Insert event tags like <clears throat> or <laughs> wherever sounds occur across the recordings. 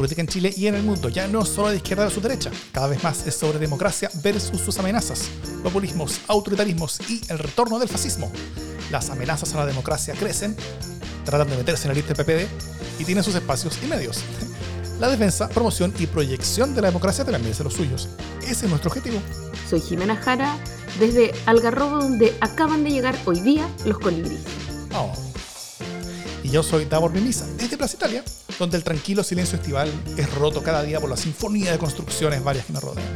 política en Chile y en el mundo ya no es solo de izquierda versus derecha, cada vez más es sobre democracia versus sus amenazas, populismos, autoritarismos y el retorno del fascismo. Las amenazas a la democracia crecen, tratan de meterse en la lista del PPD y tienen sus espacios y medios. La defensa, promoción y proyección de la democracia también de los suyos. Ese es nuestro objetivo. Soy Jimena Jara, desde Algarrobo, donde acaban de llegar hoy día los colibríes. Oh. Y yo soy Davor Mimisa, desde Plaza Italia, donde el tranquilo silencio estival es roto cada día por la sinfonía de construcciones varias que nos rodean.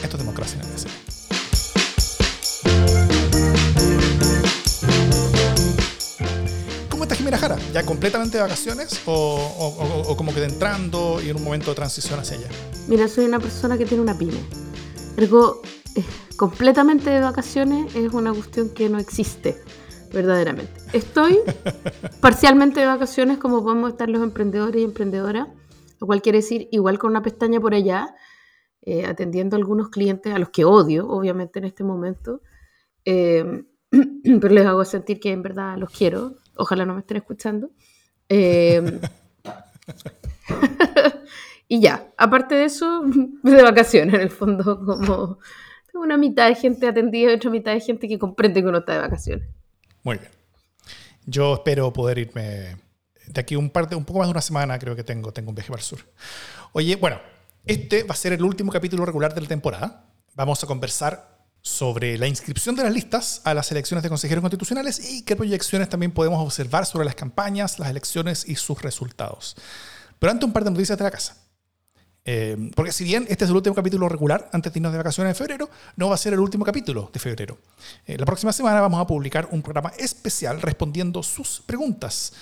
Esto es democracia en el deseo. ¿Cómo está Jimena Jara? ¿Ya completamente de vacaciones o, como que entrando y en un momento de transición hacia allá? Mira, soy una persona que tiene una pyme. Ergo, eh, completamente de vacaciones es una cuestión que no existe, verdaderamente. Estoy parcialmente de vacaciones como podemos estar los emprendedores y emprendedoras, lo cual quiere decir igual con una pestaña por allá, eh, atendiendo a algunos clientes a los que odio, obviamente, en este momento. Eh, <clears throat> pero les hago sentir que en verdad los quiero. Ojalá no me estén escuchando. Eh, <laughs> y ya, aparte de eso, <laughs> de vacaciones en el fondo, como una mitad de gente atendida y otra mitad de gente que comprende que uno está de vacaciones. Muy bien. Yo espero poder irme de aquí un par de, un poco más de una semana, creo que tengo, tengo un viaje para el sur. Oye, bueno, este va a ser el último capítulo regular de la temporada. Vamos a conversar sobre la inscripción de las listas a las elecciones de consejeros constitucionales y qué proyecciones también podemos observar sobre las campañas, las elecciones y sus resultados. Pero antes un par de noticias de la casa. Eh, porque si bien este es el último capítulo regular antes de irnos de vacaciones en febrero, no va a ser el último capítulo de febrero. Eh, la próxima semana vamos a publicar un programa especial respondiendo sus preguntas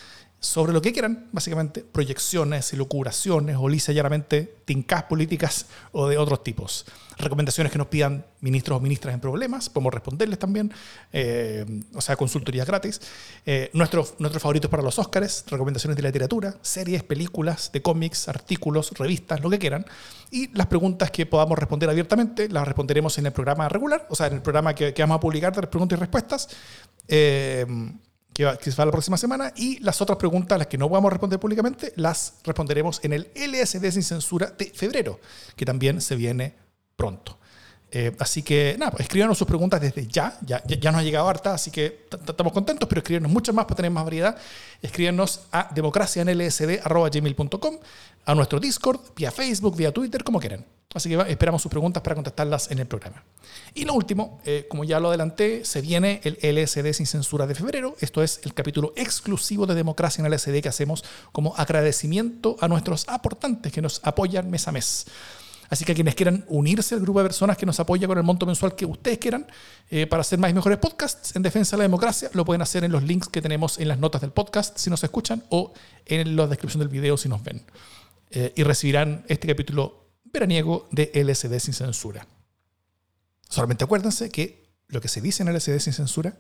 sobre lo que quieran, básicamente proyecciones, locuraciones o lisa y llanamente tincas políticas o de otros tipos. Recomendaciones que nos pidan ministros o ministras en problemas, podemos responderles también, eh, o sea, consultorías gratis. Eh, nuestros, nuestros favoritos para los Óscares, recomendaciones de literatura, series, películas, de cómics, artículos, revistas, lo que quieran. Y las preguntas que podamos responder abiertamente las responderemos en el programa regular, o sea, en el programa que, que vamos a publicar de preguntas y respuestas. Eh, que va, que va la próxima semana, y las otras preguntas, las que no podamos responder públicamente, las responderemos en el LSD sin censura de febrero, que también se viene pronto. Eh, así que nada, pues escríbanos sus preguntas desde ya. Ya, ya, nos ha llegado harta, así que estamos contentos, pero escríbanos muchas más para tener más variedad. Escríbanos a democracianlsd.gmail.com, a nuestro Discord, vía Facebook, vía Twitter, como quieran. Así que esperamos sus preguntas para contestarlas en el programa. Y lo último, eh, como ya lo adelanté, se viene el LSD sin censura de febrero. Esto es el capítulo exclusivo de Democracia en LSD que hacemos como agradecimiento a nuestros aportantes que nos apoyan mes a mes. Así que quienes quieran unirse al grupo de personas que nos apoya con el monto mensual que ustedes quieran eh, para hacer más y mejores podcasts en defensa de la democracia, lo pueden hacer en los links que tenemos en las notas del podcast si nos escuchan o en la descripción del video si nos ven. Eh, y recibirán este capítulo veraniego de LSD sin censura. Solamente acuérdense que lo que se dice en LSD sin censura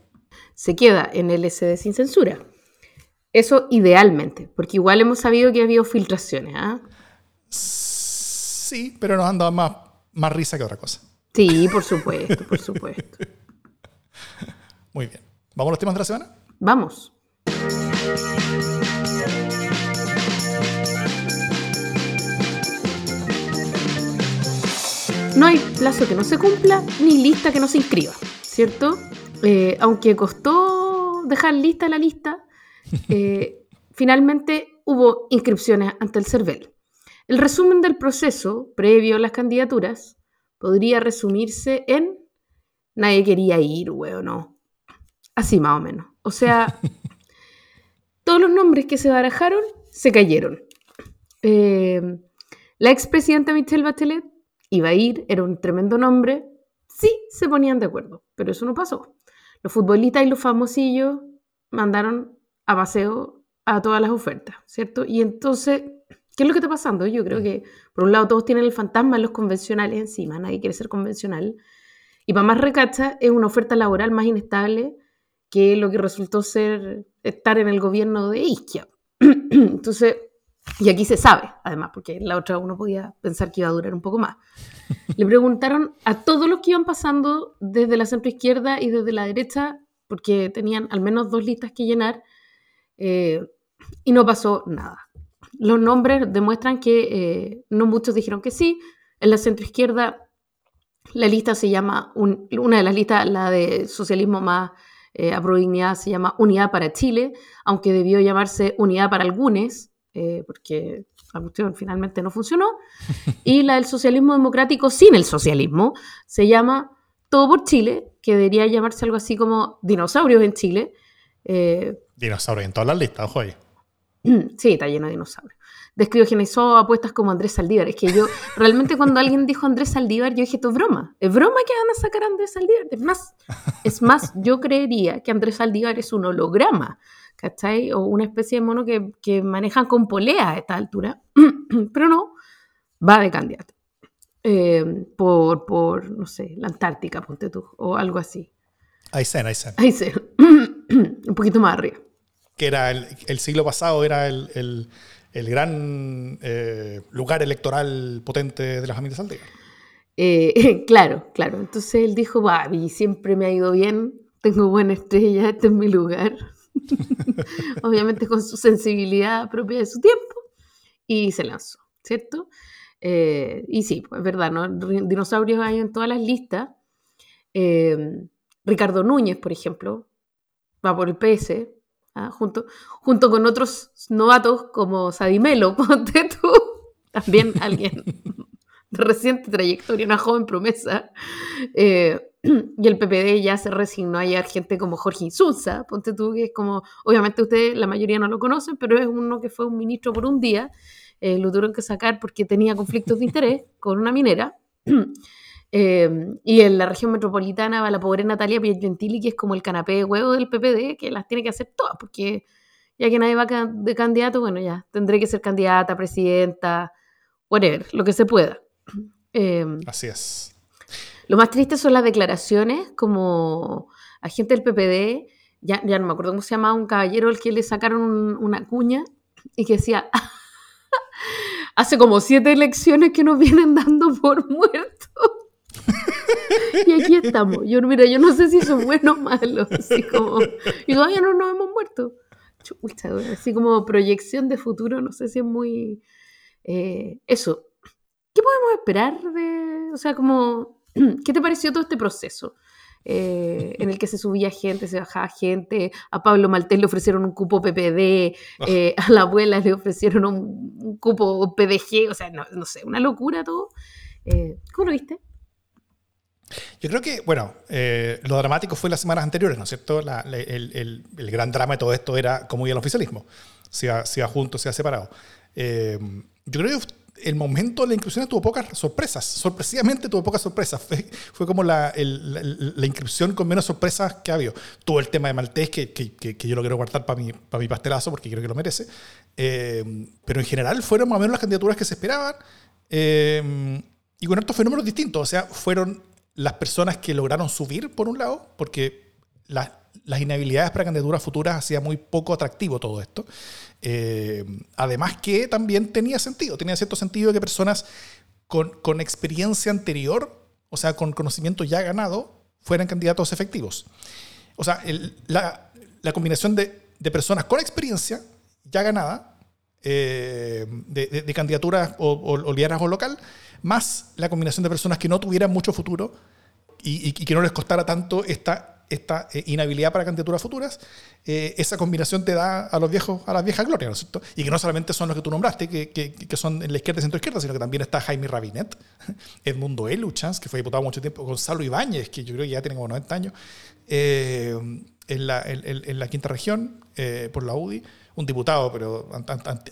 Se queda en LSD sin censura. Eso idealmente, porque igual hemos sabido que ha habido filtraciones. ¿ah? sí, pero nos han dado más, más risa que otra cosa. Sí, por supuesto, por supuesto. <laughs> Muy bien. ¿Vamos a los temas de la semana? Vamos. No hay plazo que no se cumpla ni lista que no se inscriba, ¿cierto? Eh, aunque costó dejar lista la lista, <laughs> eh, finalmente hubo inscripciones ante el CERVEL. El resumen del proceso previo a las candidaturas podría resumirse en nadie quería ir, weón, no. Así más o menos. O sea, <laughs> todos los nombres que se barajaron se cayeron. Eh, la expresidenta Michelle Bachelet iba a ir, era un tremendo nombre. Sí, se ponían de acuerdo, pero eso no pasó. Los futbolistas y los famosillos mandaron a paseo a todas las ofertas, ¿cierto? Y entonces, ¿qué es lo que está pasando? Yo creo que, por un lado, todos tienen el fantasma de los convencionales encima, nadie quiere ser convencional. Y para más recacha, es una oferta laboral más inestable que lo que resultó ser estar en el gobierno de Isquia. <clears throat> Entonces, y aquí se sabe, además, porque la otra uno podía pensar que iba a durar un poco más. Le preguntaron a todos los que iban pasando desde la centroizquierda y desde la derecha, porque tenían al menos dos listas que llenar, eh, y no pasó nada. los nombres demuestran que eh, no muchos dijeron que sí. En la centroizquierda, la lista se llama, una de las listas, la de socialismo más eh, se llama Unidad para Chile, aunque debió llamarse Unidad para Algunos, eh, porque la cuestión finalmente no funcionó. Y la del socialismo democrático sin el socialismo se llama Todo por Chile, que debería llamarse algo así como Dinosaurios en Chile. Eh, dinosaurios en todas las listas, ojo ahí. <clears throat> Sí, está lleno de dinosaurios. Descriogenizó apuestas como Andrés Saldívar. Es que yo, realmente cuando <laughs> alguien dijo Andrés Saldívar, yo dije, esto es broma. Es broma que van a sacar a Andrés Saldívar. Es más, es más, yo creería que Andrés Saldívar es un holograma, ¿cachai? O una especie de mono que, que manejan con polea a esta altura. <clears throat> Pero no, va de candidato. Eh, por, por, no sé, la Antártica, ponte tú, o algo así. Aysén, Aysén. Aysén. un poquito más arriba. Que era el, el siglo pasado, era el, el, el gran eh, lugar electoral potente de la familia Saldívar. Eh, <laughs> claro, claro. Entonces él dijo, va, y siempre me ha ido bien, tengo buena estrella, este es mi lugar. <laughs> Obviamente con su sensibilidad propia de su tiempo, y se lanzó, ¿cierto? Eh, y sí, pues es verdad, ¿no? Dinosaurios hay en todas las listas. Ricardo Núñez, por ejemplo, va por el PS, ¿ah? junto, junto con otros novatos como Sadimelo, <laughs> ponte tú, también alguien <laughs> de reciente trayectoria, una joven promesa. Eh, <clears throat> y el PPD ya se resignó a gente como Jorge Insulza, ponte tú, que es como, obviamente ustedes, la mayoría no lo conocen, pero es uno que fue un ministro por un día, eh, lo tuvieron que sacar porque tenía conflictos de interés <laughs> con una minera. <clears throat> Em, y en la región metropolitana va la pobre Natalia Piegentili, que es como el canapé de huevo del PPD, que las tiene que hacer todas, porque ya que nadie va de candidato, bueno, ya tendré que ser candidata, presidenta, whatever, lo que se pueda. <clears throat> Em, Así es. Lo más triste son las declaraciones, como agente del PPD, ya, ya no me acuerdo cómo se llamaba, un caballero al que le sacaron una cuña y que decía, <laughs> hace como siete elecciones que nos vienen dando por <laughs> muertos. y aquí estamos. Yo, mira, yo no sé si son buenos o malos. Así como, y todavía no nos hemos muerto. así como proyección de futuro, no sé si es muy... Eh, eso. ¿Qué podemos esperar de... O sea, como... <clears throat> ¿Qué te pareció todo este proceso? Eh, en el que se subía gente, se bajaba gente, a Pablo Maltés le ofrecieron un cupo PPD, ah. eh, a la abuela le ofrecieron un, cupo PDG, o sea, no, no, sé, una locura todo. ¿Cómo lo viste? Yo creo que, bueno, eh, lo dramático fue las semanas anteriores, ¿no es cierto? el, gran drama de todo esto era cómo iba el oficialismo, sea, sea junto, sea separado. Eh, yo creo que el momento de la inscripción tuvo pocas sorpresas, sorpresivamente tuvo pocas sorpresas. Fue, como la, inscripción con menos sorpresas que ha habido. Tuvo el tema de Maltés, que, que, yo lo quiero guardar para mi, para mi pastelazo, porque creo que lo merece. Eh, pero en general fueron más o menos las candidaturas que se esperaban. y con estos fenómenos distintos, o sea, fueron las personas que lograron subir, por un lado, porque las inhabilidades para candidaturas futuras hacía muy poco atractivo todo esto. Eh, además que también tenía sentido, tenía cierto sentido que personas con, experiencia anterior, o sea, con conocimiento ya ganado, fueran candidatos efectivos. O sea, la, combinación de, de, personas con experiencia ya ganada, eh, de, de, candidaturas o, o, o liderazgo local, más la combinación de personas que no tuvieran mucho futuro y, que no les costara tanto esta, esta eh, inhabilidad para candidaturas futuras, eh, esa combinación te da a los viejos, a las viejas glorias, ¿no es cierto? Y que no solamente son los que tú nombraste, que, que, son en la izquierda y centro izquierda, sino que también está Jaime Rabinet, <laughs> Edmundo Eluchans, que fue diputado mucho tiempo, Gonzalo Ibáñez, que yo creo que ya tiene como 90 años, eh, en, la, en, la, quinta región, por la UDI, un diputado, pero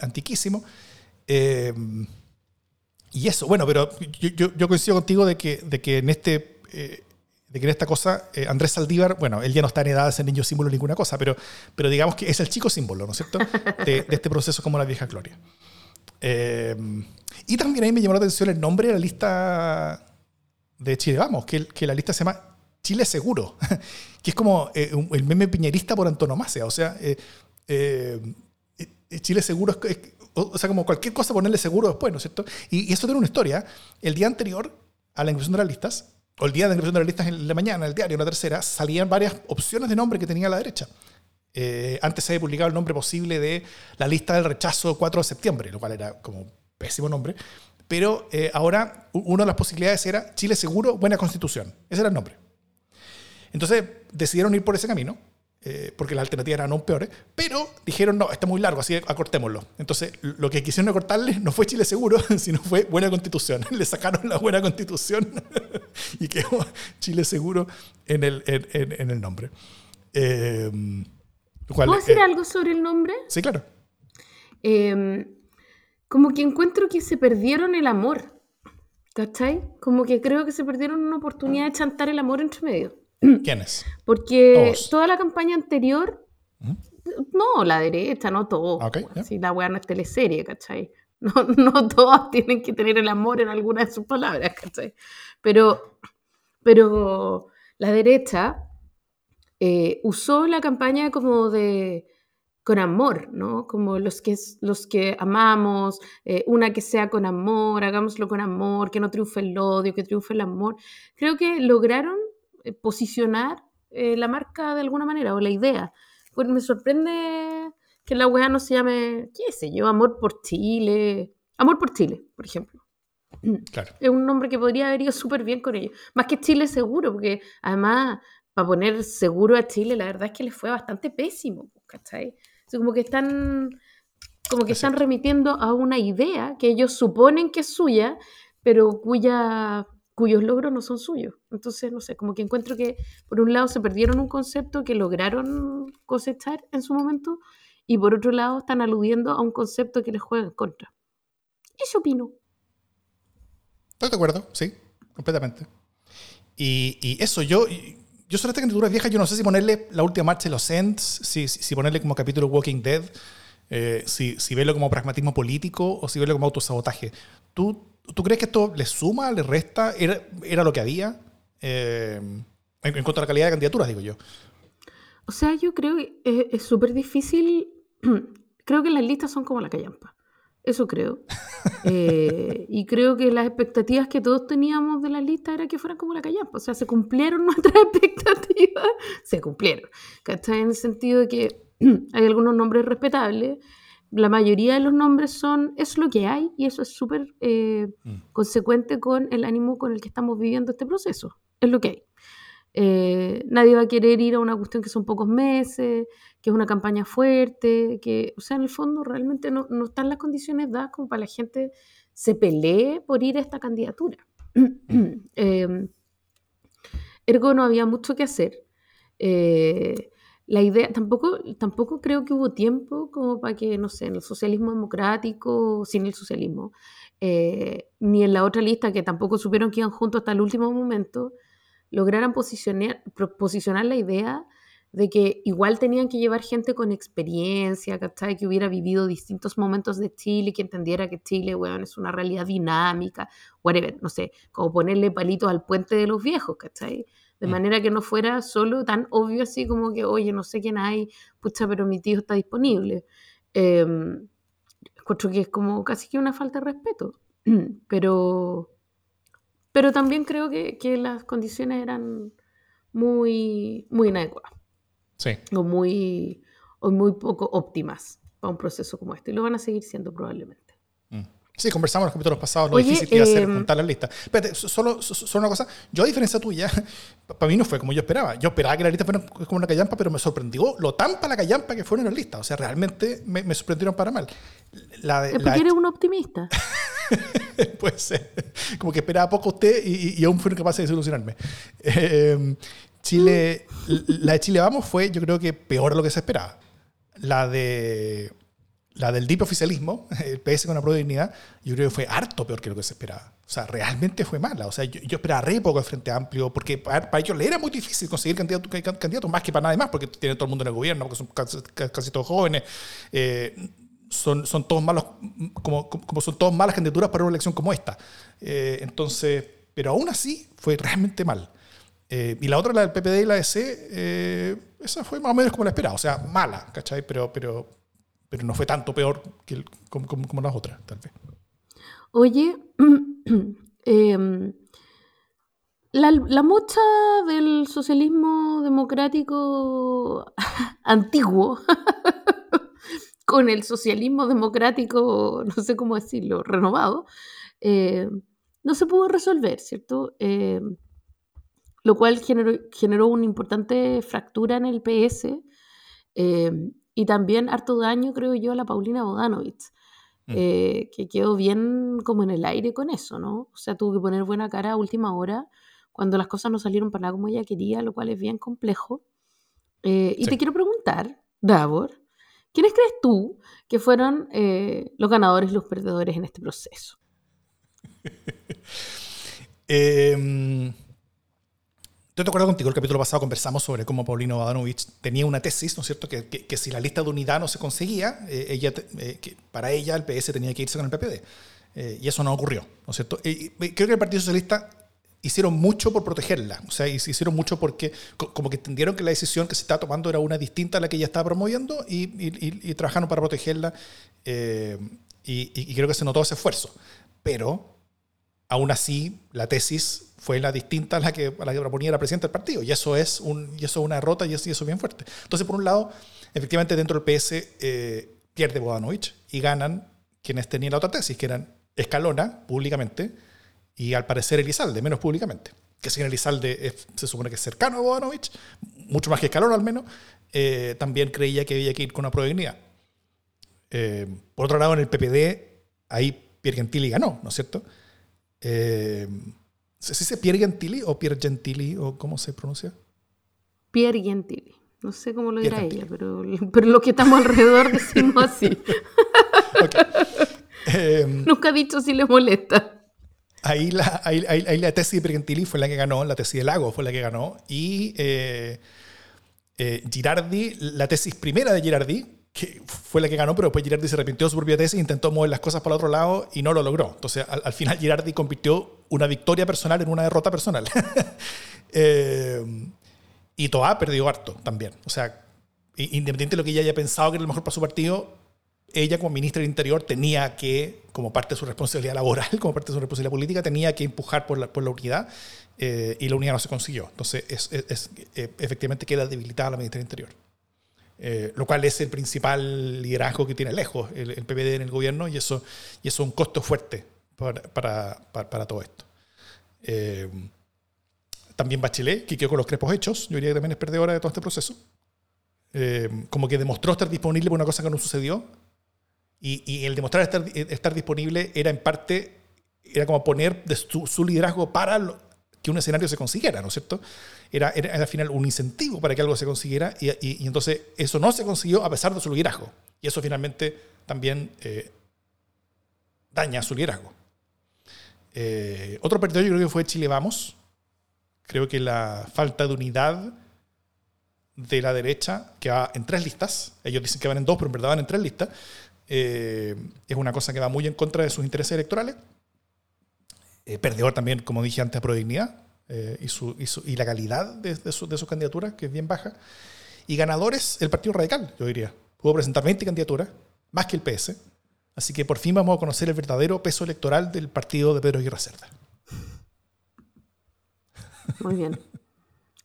antiquísimo. Y eso, bueno, pero yo, yo, coincido contigo de que, de que en este de que en esta cosa eh, Andrés Saldívar, bueno, él ya no está en edad de ser niño símbolo ninguna cosa, pero, pero digamos que es el chico símbolo, ¿no es cierto?, de, este proceso como la vieja gloria. Eh, y también a mí me llamó la atención el nombre de la lista de Chile Vamos, que, que la lista se llama Chile Seguro, <laughs> que es como el meme piñerista por antonomasia, o sea, Chile Seguro es, o sea, como cualquier cosa ponerle seguro después, ¿no es cierto? Y, eso tiene una historia. El día anterior a la inclusión de las listas, o el día de la inclusión de las listas en la mañana, el diario, la tercera, salían varias opciones de nombre que tenía la derecha. Eh, antes se había publicado el nombre posible de la lista del rechazo 4 de septiembre, lo cual era como pésimo nombre. Pero eh, ahora una de las posibilidades era Chile Seguro, Buena Constitución. Ese era el nombre. Entonces decidieron ir por ese camino, eh, porque las alternativas eran aún peores, pero dijeron, no, está muy largo, así acortémoslo. Entonces lo que quisieron acortarle no fue Chile Seguro, <laughs> sino fue Buena Constitución. <laughs> Le sacaron la Buena Constitución <laughs> y quedó Chile Seguro en el, en, el nombre. Eh, ¿Puedo decir algo sobre el nombre? Sí, claro. Em, como que encuentro que se perdieron el amor. ¿Cachai? Como que creo que se perdieron una oportunidad de chantar el amor entre medio. <clears throat> ¿Quiénes? Porque toda la campaña anterior, no, la derecha, no todo. Si la weá no es teleserie, ¿cachai? <laughs> No, no todos tienen que tener el amor en alguna de sus palabras, ¿cachai? Pero, pero la derecha eh, usó la campaña como de con amor, ¿no? Como los que, los que amamos, eh, una que sea con amor, hagámoslo con amor, que no triunfe el odio, que triunfe el amor. Creo que lograron eh, posicionar la marca de alguna manera, o la idea. Pues me sorprende que la weá no se llame, qué sé yo, Amor por Chile. Amor por Chile, por ejemplo. <clears throat> Claro. Es un nombre que podría haber ido súper bien con ellos. Más que Chile seguro, porque además para poner seguro a Chile, la verdad es que les fue bastante pésimo, ¿cachai? como que están, como que están remitiendo a una idea que ellos suponen que es suya, pero cuya, cuyos logros no son suyos. Entonces, no sé, como que encuentro que por un lado se perdieron un concepto que lograron cosechar en su momento y por otro lado están aludiendo a un concepto que les juega en contra. Eso opino. Estoy de acuerdo, sí, completamente. Y, y eso, yo, yo sobre esta candidatura vieja, yo no sé si ponerle la última marcha de los Ents, si, si, ponerle como capítulo Walking Dead, eh, si, si, verlo como pragmatismo político o si verlo como autosabotaje. ¿Tú, ¿Tú crees que esto le suma, le resta? ¿Era, era lo que había? Eh, en, cuanto a la calidad de candidaturas, digo yo. O sea, yo creo que es súper difícil. <clears throat> creo que las listas son como la callampa. Eso creo. <laughs> Eh, y creo que las expectativas que todos teníamos de la lista era que fueran como la callampa. O sea, se cumplieron <laughs> nuestras expectativas. Se cumplieron. ¿Cachai? En el sentido de que <clears throat> hay algunos nombres respetables. La mayoría de los nombres son, es lo que hay y eso es súper eh, mm. consecuente con el ánimo con el que estamos viviendo este proceso. Es lo que hay. Eh, nadie va a querer ir a una cuestión que son pocos meses, que es una campaña fuerte, que, o sea, en el fondo realmente no, no están las condiciones dadas como para la gente se pelee por ir a esta candidatura. <clears throat> Em, ergo no había mucho que hacer. Eh, la idea, tampoco, tampoco creo que hubo tiempo como para que, no sé, en el socialismo democrático, sin el socialismo, eh, ni en la otra lista que tampoco supieron que iban juntos hasta el último momento, lograran posicionar, posicionar la idea de que igual tenían que llevar gente con experiencia, ¿cachai? Que hubiera vivido distintos momentos de Chile, que entendiera que Chile, weón, es una realidad dinámica, whatever, no sé, como ponerle palitos al puente de los viejos, ¿cachai? De mm. manera que no fuera solo tan obvio así como que, oye, no sé quién hay, pucha, pero mi tío está disponible. Eh, encuentro que es como casi que una falta de respeto. <clears throat> Pero pero también creo que, que las condiciones eran muy, muy inadecuadas. Sí. O muy, o muy poco óptimas para un proceso como este. Y lo van a seguir siendo probablemente. Mm. Sí, conversamos en los capítulos pasados lo difícil que iba a ser em, juntar la lista. Espérate, solo, solo una cosa. Yo, a diferencia tuya, <laughs> para mí no fue como yo esperaba. Yo esperaba que la lista fuera como una callampa, pero me sorprendió lo tan para la callampa que fueron las listas. O sea, realmente me, me sorprendieron para mal. La de, es porque eres un optimista. <laughs> Puede ser. Como que esperaba poco usted y, aún fueron capaces de solucionarme. Em, Chile, la de Chile Vamos fue, yo creo que peor de lo que se esperaba. La de la del deep oficialismo, <laughs> el PS con la de dignidad, yo creo que fue harto peor que lo que se esperaba. O sea, realmente fue mala. O sea, yo, esperaba re poco de Frente Amplio, porque para, ellos le era muy difícil conseguir candidatos, candidatos más que para nadie más, porque tiene todo el mundo en el gobierno, porque son casi, todos jóvenes. Eh, son, son todos malos, como, como son todas malas candidaturas para una elección como esta. Eh, entonces, pero aún así fue realmente mal. Eh, y la otra, la del PPD y la DC, eh, esa fue más o menos como la esperaba, o sea, mala, ¿cachai? Pero, pero, pero no fue tanto peor que como, como, las otras, tal vez. Oye, <clears throat> em, la, la mocha del socialismo democrático <laughs> antiguo <laughs> con el socialismo democrático, no sé cómo decirlo, renovado, eh, no se pudo resolver, ¿cierto? Eh, lo cual generó, generó, una importante fractura en el PS y también harto daño, creo yo, a la Paulina Bodanovich, mm. que quedó bien como en el aire con eso, ¿no? O sea, tuvo que poner buena cara a última hora cuando las cosas no salieron para nada como ella quería, lo cual es bien complejo. y te quiero preguntar, Davor, ¿quiénes crees tú que fueron los ganadores y los perdedores en este proceso? <laughs> eh, estoy de acuerdo contigo, el capítulo pasado conversamos sobre cómo Paulino Badanovich tenía una tesis, ¿no es cierto?, que, que, si la lista de unidad no se conseguía, eh, ella, eh, que para ella el PS tenía que irse con el PPD. Eh, y eso no ocurrió, ¿no es cierto? creo que el Partido Socialista hicieron mucho por protegerla, o sea, hicieron mucho porque como que entendieron que la decisión que se estaba tomando era una distinta a la que ella estaba promoviendo y, y, y trabajaron para protegerla y creo que se notó ese esfuerzo. Pero aún así la tesis fue la distinta a la que, a la que proponía la presidenta del partido. Y eso es, un, y eso es una derrota y eso, es bien fuerte. Entonces, por un lado, efectivamente dentro del PS eh, pierde Bodanovich y ganan quienes tenían la otra tesis, que eran Escalona, públicamente, y al parecer Elizalde, menos públicamente. Que si Elizalde se supone que es cercano a Bodanovich, mucho más que Escalona al menos, eh, también creía que había que ir con una probabilidad. Eh, por otro lado, en el PPD, ahí Pierre Gentili ganó, ¿no es cierto? Eh, ¿Se dice Pierre Gentili o Pierre Gentili o cómo se pronuncia? Pierre Gentili. No sé cómo lo dirá ella, pero, pero lo que estamos alrededor decimos así. <laughs> Em, Nunca ha dicho si le molesta. Ahí la, ahí, la tesis de Pierre Gentili fue la que ganó, la tesis de Lago fue la que ganó, y eh, eh, Girardi, la tesis primera de Girardi, fue la que ganó, pero después Girardi se arrepintió de su propia tesis intentó mover las cosas para el otro lado y no lo logró. Entonces, al, final Girardi convirtió una victoria personal en una derrota personal. <laughs> eh, y Toa perdió harto también. O sea, independiente de lo que ella haya pensado que era lo mejor para su partido, ella como ministra del Interior tenía que, como parte de su responsabilidad laboral, <laughs> como parte de su responsabilidad política, tenía que empujar por la, por la unidad eh, y la unidad no se consiguió. Entonces, es, es, eh, efectivamente queda debilitada la ministra del Interior. Eh, lo cual es el principal liderazgo que tiene lejos el, PPD en el gobierno y eso, y eso es un costo fuerte para, para, para, todo esto. Eh, también Bachelet, que quedó con los crepos hechos, yo diría que también es perdedora de todo este proceso. Eh, como que demostró estar disponible por una cosa que no sucedió y, y el demostrar estar, estar, disponible era en parte, era como poner de su, su liderazgo para que un escenario se consiguiera, ¿no es cierto? Era, era, al final un incentivo para que algo se consiguiera y, y, entonces eso no se consiguió a pesar de su liderazgo. Y eso finalmente también eh, daña su liderazgo. Eh, otro partido yo creo que fue Chile Vamos. Creo que la falta de unidad de la derecha, que va en tres listas, ellos dicen que van en dos, pero en verdad van en tres listas, eh, es una cosa que va muy en contra de sus intereses electorales eh, perdedor también, como dije antes, a Prodignidad eh, y, su, la calidad de, de, su, sus candidaturas, que es bien baja. Y ganadores, el Partido Radical, yo diría. Pudo presentar 20 candidaturas, más que el PS. Así que por fin vamos a conocer el verdadero peso electoral del partido de Pedro Aguirre Cerda. Muy bien.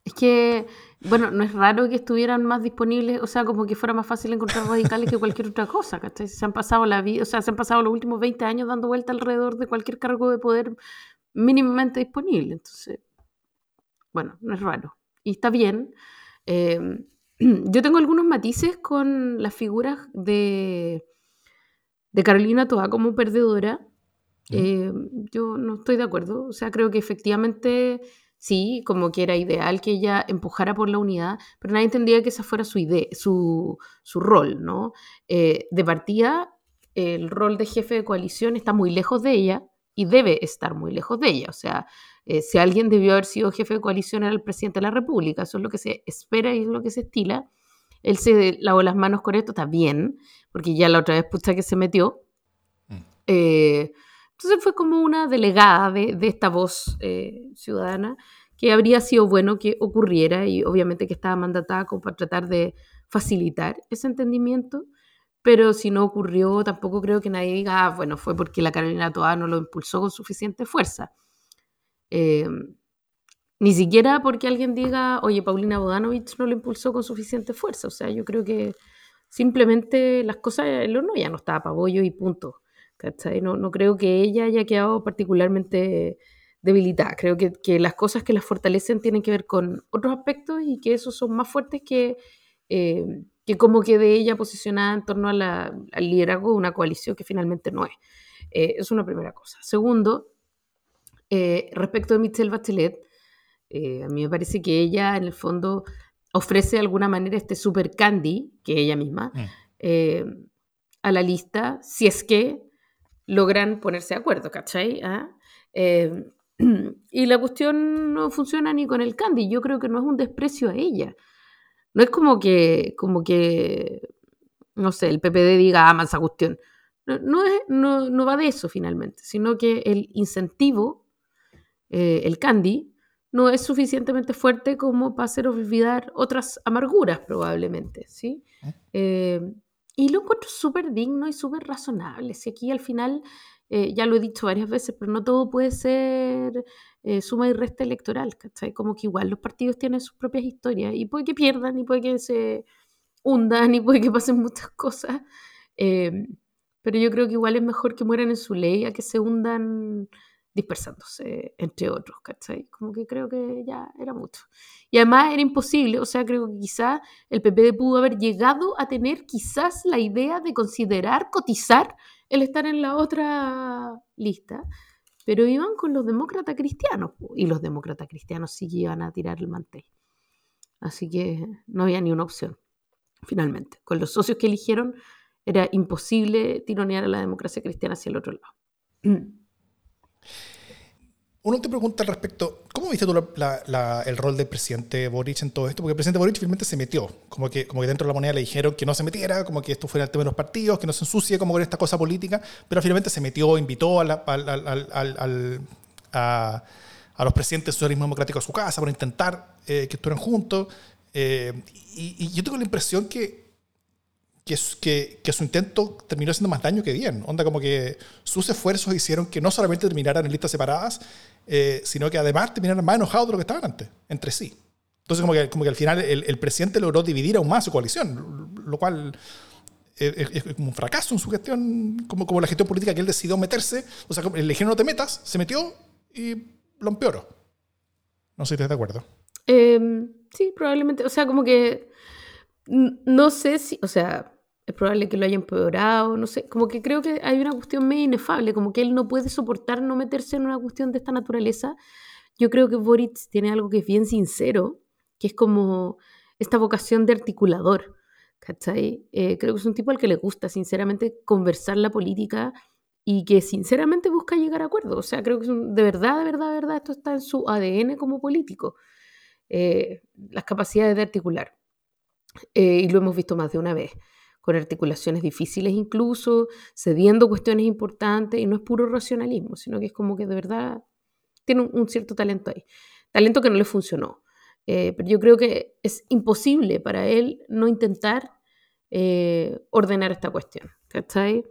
Es que, bueno, no es raro que estuvieran más disponibles, o sea, como que fuera más fácil encontrar radicales que cualquier otra cosa, ¿cachai? Se han pasado la vida, o sea, se han pasado los últimos 20 años dando vuelta alrededor de cualquier cargo de poder mínimamente disponible. Entonces, bueno, no es raro. Y está bien. Em, <clears throat> yo tengo algunos matices con las figuras de, de Carolina Toa como perdedora. Em, yo no estoy de acuerdo. O sea, creo que efectivamente sí, como que era ideal que ella empujara por la unidad, pero nadie entendía que esa fuera su idea, su, su rol, ¿no? Eh, de partida, el rol de jefe de coalición está muy lejos de ella y debe estar muy lejos de ella. O sea, eh, si alguien debió haber sido jefe de coalición era el presidente de la República, eso es lo que se espera y es lo que se estila. Él se lavó las manos con esto, está bien, porque ya la otra vez pucha que se metió. Mm. Eh, entonces fue como una delegada de, esta voz eh, ciudadana que habría sido bueno que ocurriera y obviamente que estaba mandatada como para tratar de facilitar ese entendimiento, pero si no ocurrió tampoco creo que nadie diga, ah, bueno, fue porque la Carolina Toa no lo impulsó con suficiente fuerza. Eh, Ni siquiera porque alguien diga, oye, Paulina Bodanovich no lo impulsó con suficiente fuerza. O sea, yo creo que simplemente las cosas, el horno ya no estaba para bollo y punto. No, no creo que ella haya quedado particularmente debilitada. Creo que, que, las cosas que las fortalecen tienen que ver con otros aspectos y que esos son más fuertes que, eh, que como quede ella posicionada en torno a la, al liderazgo de una coalición que finalmente no es. Eh, es una primera cosa. Segundo, eh, respecto de Michelle Bachelet, eh, a mí me parece que ella, en el fondo, ofrece de alguna manera este super candy, que ella misma, mm. eh, a la lista, si es que logran ponerse de acuerdo, ¿cachai? ¿Ah? Eh, <clears throat> y la cuestión no funciona ni con el candy. Yo creo que no es un desprecio a ella. No es como que, como que no sé, el PPD diga, ama esa cuestión. No, no, es, no, no, va de eso finalmente, sino que el incentivo, el candy, no es suficientemente fuerte como para hacer olvidar otras amarguras probablemente, ¿sí? ¿Eh? Eh, y lo encuentro súper digno y súper razonable. Si aquí al final, eh, ya lo he dicho varias veces, pero no todo puede ser suma y resta electoral, ¿cachai? Como que igual los partidos tienen sus propias historias y puede que pierdan, y puede que se hundan, y puede que pasen muchas cosas. pero yo creo que igual es mejor que mueran en su ley a que se hundan dispersándose entre otros, ¿cachai? Como que creo que ya era mucho. Y además era imposible, o sea, creo que quizás el PPD pudo haber llegado a tener quizás la idea de considerar cotizar el estar en la otra lista, pero iban con los demócratas cristianos, y los demócratas cristianos sí iban a tirar el mantel. Así que no había ni una opción, finalmente. Con los socios que eligieron era imposible tironear a la democracia cristiana hacia el otro lado. <clears throat> Uno te pregunta al respecto, ¿cómo viste tú el rol del presidente Boric en todo esto? Porque el presidente Boric finalmente se metió, como que, como que dentro de la moneda le dijeron que no se metiera, como que esto fuera el tema de los partidos, que no se ensucie como con esta cosa política, pero finalmente se metió, invitó a, los presidentes del socialismo democrático a su casa para intentar eh, que estuvieran juntos. Eh, y, yo tengo la impresión que que, que, su intento terminó haciendo más daño que bien. Onda como que sus esfuerzos hicieron que no solamente terminaran en listas separadas, eh, sino que además terminaran más enojados de lo que estaban antes, entre sí. Entonces como que, como que al final el, el presidente logró dividir aún más su coalición, lo cual es, como un fracaso en su gestión, como, como la gestión política que él decidió meterse. O sea, le dijeron no te metas, se metió y lo empeoró. No sé si estás de acuerdo. Em, sí, probablemente. O sea, como que no sé si, o sea, es probable que lo haya empeorado, no sé, como que creo que hay una cuestión medio inefable, como que él no puede soportar no meterse en una cuestión de esta naturaleza. Yo creo que Boric tiene algo que es bien sincero, que es como esta vocación de articulador, ¿cachai? Eh, creo que es un tipo al que le gusta sinceramente conversar la política y que sinceramente busca llegar a acuerdos. O sea, creo que de verdad, de verdad, de verdad, esto está en su ADN como político, eh, las capacidades de articular. Eh, y lo hemos visto más de una vez, con articulaciones difíciles incluso, cediendo cuestiones importantes, y no es puro racionalismo, sino que es como que de verdad tiene un, cierto talento ahí. Talento que no le funcionó. Eh, pero yo creo que es imposible para él no intentar eh, ordenar esta cuestión. ¿Cachai?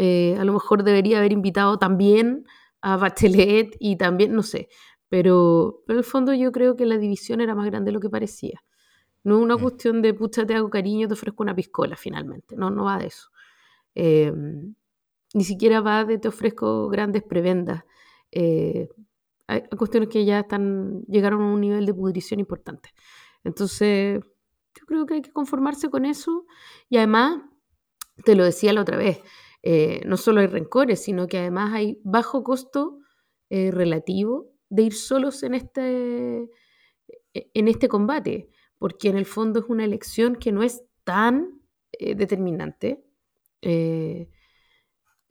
a lo mejor debería haber invitado también a Bachelet y también, no sé, pero, pero en el fondo yo creo que la división era más grande de lo que parecía. No es una mm. cuestión de pucha, te hago cariño, te ofrezco una piscola finalmente. No, no va de eso. Em, ni siquiera va de te ofrezco grandes prebendas. Eh, hay, cuestiones que ya están, llegaron a un nivel de pudrición importante. Entonces, yo creo que hay que conformarse con eso. Y además, te lo decía la otra vez, eh, no solo hay rencores, sino que además hay bajo costo eh, relativo de ir solos en este, e, en este combate porque en el fondo es una elección que no es tan eh, determinante. Eh,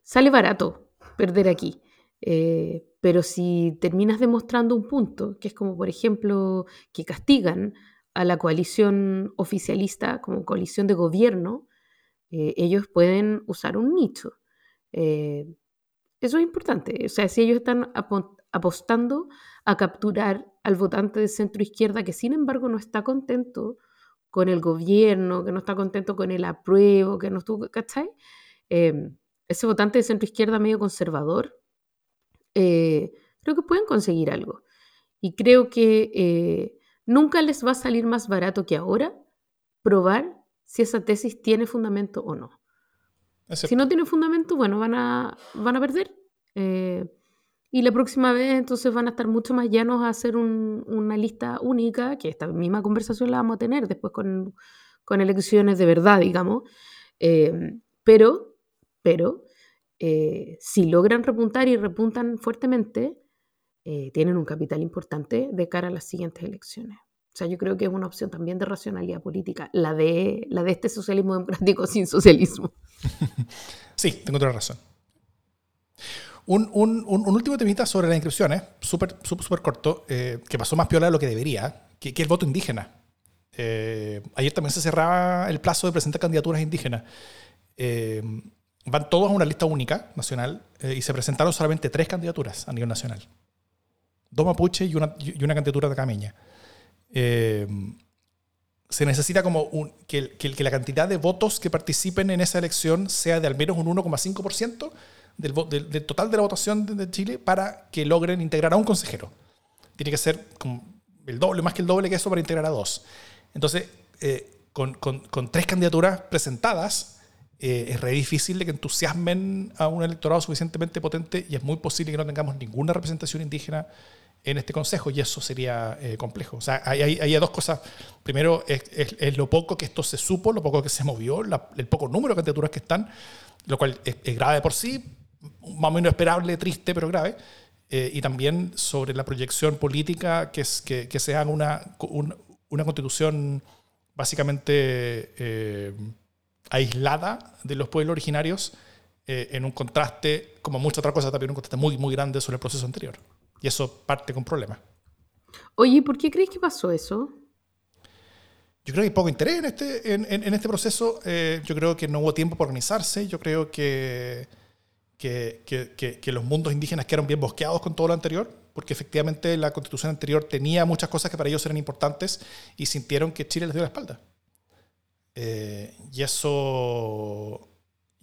sale barato perder aquí, eh, pero si terminas demostrando un punto, que es como por ejemplo que castigan a la coalición oficialista como coalición de gobierno, ellos pueden usar un nicho. eso es importante. O sea, si ellos están apostando a capturar al votante de centro izquierda que sin embargo no está contento con el gobierno, que no está contento con el apruebo, que no estuvo, ¿cachai? Em, ese votante de centro izquierda medio conservador, eh, creo que pueden conseguir algo. Y creo que eh, nunca les va a salir más barato que ahora probar si esa tesis tiene fundamento o no. Si no tiene fundamento, bueno, van a, van a perder. Eh, y la próxima vez entonces van a estar mucho más llanos a hacer una lista única, que esta misma conversación la vamos a tener después con, con elecciones de verdad, digamos. Eh, pero, pero, eh, si logran repuntar y repuntan fuertemente, tienen un capital importante de cara a las siguientes elecciones. O sea, yo creo que es una opción también de racionalidad política, la de, la de este socialismo democrático <laughs> sin socialismo. <laughs> Sí, tengo otra razón. Un, un, un, último temita sobre las inscripciones, súper súper corto, eh, que pasó más piola de lo que debería, que, que el voto indígena. Eh, ayer también se cerraba el plazo de presentar candidaturas indígenas. Eh, van todos a una lista única nacional y se presentaron solamente tres candidaturas a nivel nacional. Dos mapuche y una, y una candidatura de cameña. Eh, se necesita como que, que, la cantidad de votos que participen en esa elección sea de al menos un 1,5% del, del, total de la votación de, Chile para que logren integrar a un consejero. Tiene que ser como el doble, más que el doble que eso para integrar a dos. Entonces, eh, con, con, con, tres candidaturas presentadas, eh, es re difícil de que entusiasmen a un electorado suficientemente potente y es muy posible que no tengamos ninguna representación indígena en este consejo y eso sería eh, complejo. O sea, hay, hay, dos cosas. Primero, es, es, lo poco que esto se supo, lo poco que se movió, el poco número de candidaturas que están, lo cual es, grave por sí, más o menos esperable, triste, pero grave. Eh, y también sobre la proyección política, que, es, que, que se haga una, una constitución básicamente eh, aislada de los pueblos originarios en un contraste, como mucha otra cosa, también un contraste muy, muy grande sobre el proceso anterior. Y eso parte con problemas. Oye, ¿por qué crees que pasó eso? Yo creo que hay poco interés en este, en, este proceso. Eh, yo creo que no hubo tiempo para organizarse. Yo creo que, que, que, los mundos indígenas quedaron bien bosqueados con todo lo anterior, porque efectivamente la constitución anterior tenía muchas cosas que para ellos eran importantes y sintieron que Chile les dio la espalda. Eh, y eso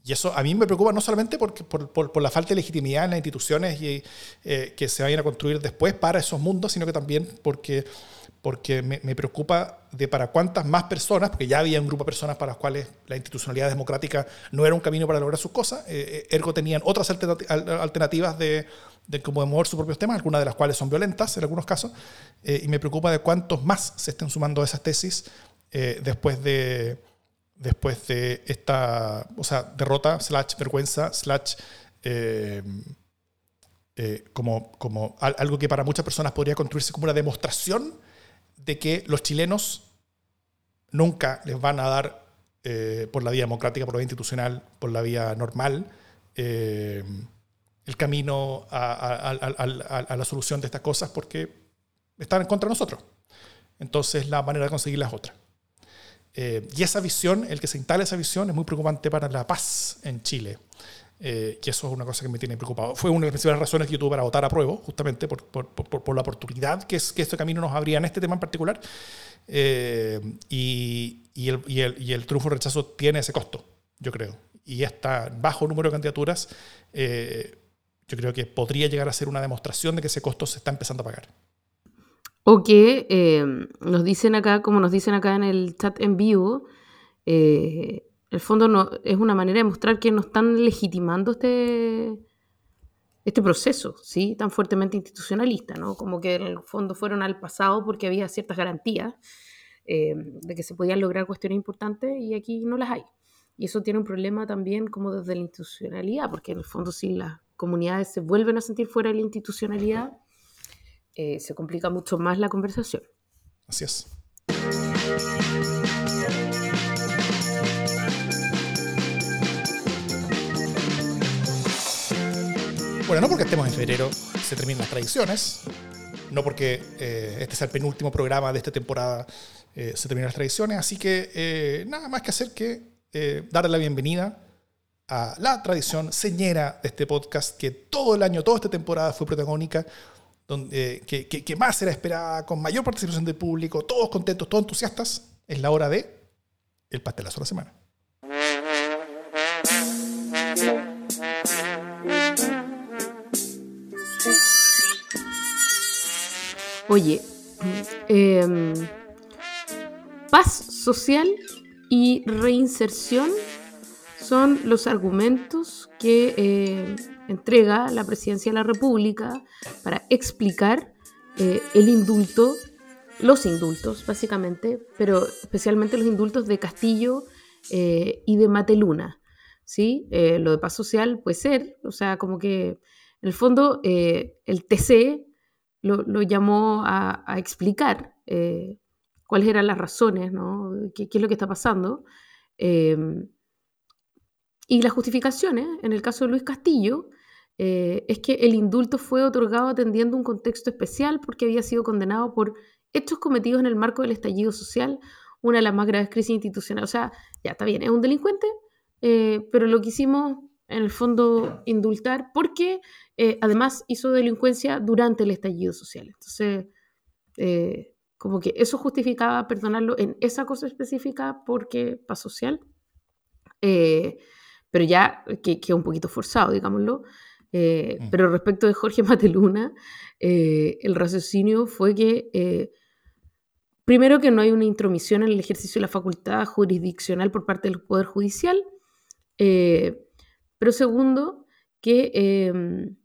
y eso a mí me preocupa no solamente porque, por, por, la falta de legitimidad en las instituciones y, eh, que se vayan a construir después para esos mundos, sino que también porque, porque me, me, preocupa de para cuántas más personas, porque ya había un grupo de personas para las cuales la institucionalidad democrática no era un camino para lograr sus cosas, eh, eh, ergo tenían otras alternativas de, de cómo mover sus propios temas, algunas de las cuales son violentas en algunos casos, y me preocupa de cuántos más se estén sumando a esas tesis después de después de esta o sea, derrota, slash vergüenza, slash eh, eh, como, como algo que para muchas personas podría construirse como una demostración de que los chilenos nunca les van a dar eh, por la vía democrática, por la vía institucional, por la vía normal, el camino a, a, la solución de estas cosas porque están en contra de nosotros. Entonces la manera de conseguirlas es otra. Eh, y esa visión, el que se instale esa visión, es muy preocupante para la paz en Chile. Eh, y eso es una cosa que me tiene preocupado. Fue una de las principales razones que yo tuve para votar a prueba, justamente por, por, por, la oportunidad que, es, que este camino nos abría en este tema en particular. Eh, y, y, el, y, el, y el triunfo rechazo tiene ese costo, yo creo. Y este bajo número de candidaturas, yo creo que podría llegar a ser una demostración de que ese costo se está empezando a pagar. O que em, nos dicen acá, como nos dicen acá en el chat en vivo, eh, el fondo no, es una manera de mostrar que no están legitimando este, este proceso, ¿sí? Tan fuertemente institucionalista, ¿no? Como que en el fondo fueron al pasado porque había ciertas garantías em, de que se podían lograr cuestiones importantes y aquí no las hay. Y eso tiene un problema también como desde la institucionalidad, porque en el fondo si las comunidades se vuelven a sentir fuera de la institucionalidad, eh, se complica mucho más la conversación. Así es. Bueno, no porque estemos en febrero se terminan las tradiciones, no porque eh, este sea el penúltimo programa de esta temporada eh, se terminan las tradiciones, así que nada más que hacer que darle la bienvenida a la tradición señera de este podcast que todo el año, toda esta temporada fue protagónica donde, que, que, más era esperada, con mayor participación del público, todos contentos, todos entusiastas, es la hora de el pastelazo de la semana. Oye, em, paz social y reinserción son los argumentos que eh, entrega la Presidencia de la República para explicar eh, el indulto, los indultos básicamente, pero especialmente los indultos de Castillo eh, y de Mateluna. ¿sí? lo de paz social puede ser, o sea, como que en el fondo el TC lo, llamó a, explicar cuáles eran las razones, ¿no? ¿Qué, es lo que está pasando? Y las justificaciones, en el caso de Luis Castillo, eh, es que el indulto fue otorgado atendiendo un contexto especial porque había sido condenado por hechos cometidos en el marco del estallido social, una de las más graves crisis institucionales. O sea, ya está bien, es un delincuente, eh, pero lo quisimos en el fondo indultar porque eh, además hizo delincuencia durante el estallido social. Entonces, como que eso justificaba perdonarlo en esa cosa específica porque paz social pero ya que queda un poquito forzado, digámoslo. Eh, mm. Pero respecto de Jorge <laughs> Mateluna, eh, el raciocinio fue que, eh, primero, que no hay una intromisión en el ejercicio de la facultad jurisdiccional por parte del Poder Judicial, pero segundo, que em,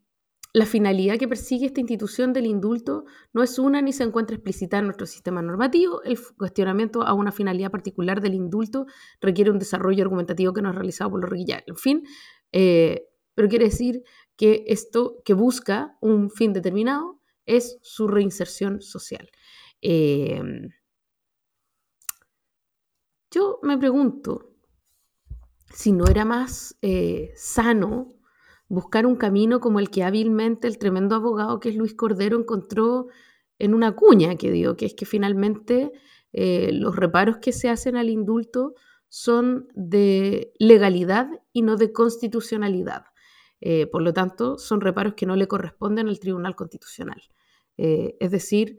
la finalidad que persigue esta institución del indulto no es una ni se encuentra explicitada en nuestro sistema normativo. El cuestionamiento a una finalidad particular del indulto requiere un desarrollo argumentativo que no es realizado por los requisitos. En fin, eh, pero quiere decir que esto que busca un fin determinado es su reinserción social. Em, yo me pregunto si no era más eh, sano buscar un camino como el que hábilmente el tremendo abogado que es Luis Cordero encontró en una cuña que dio, que es que finalmente eh, los reparos que se hacen al indulto son de legalidad y no de constitucionalidad. Eh, por lo tanto, son reparos que no le corresponden al Tribunal Constitucional. Es decir,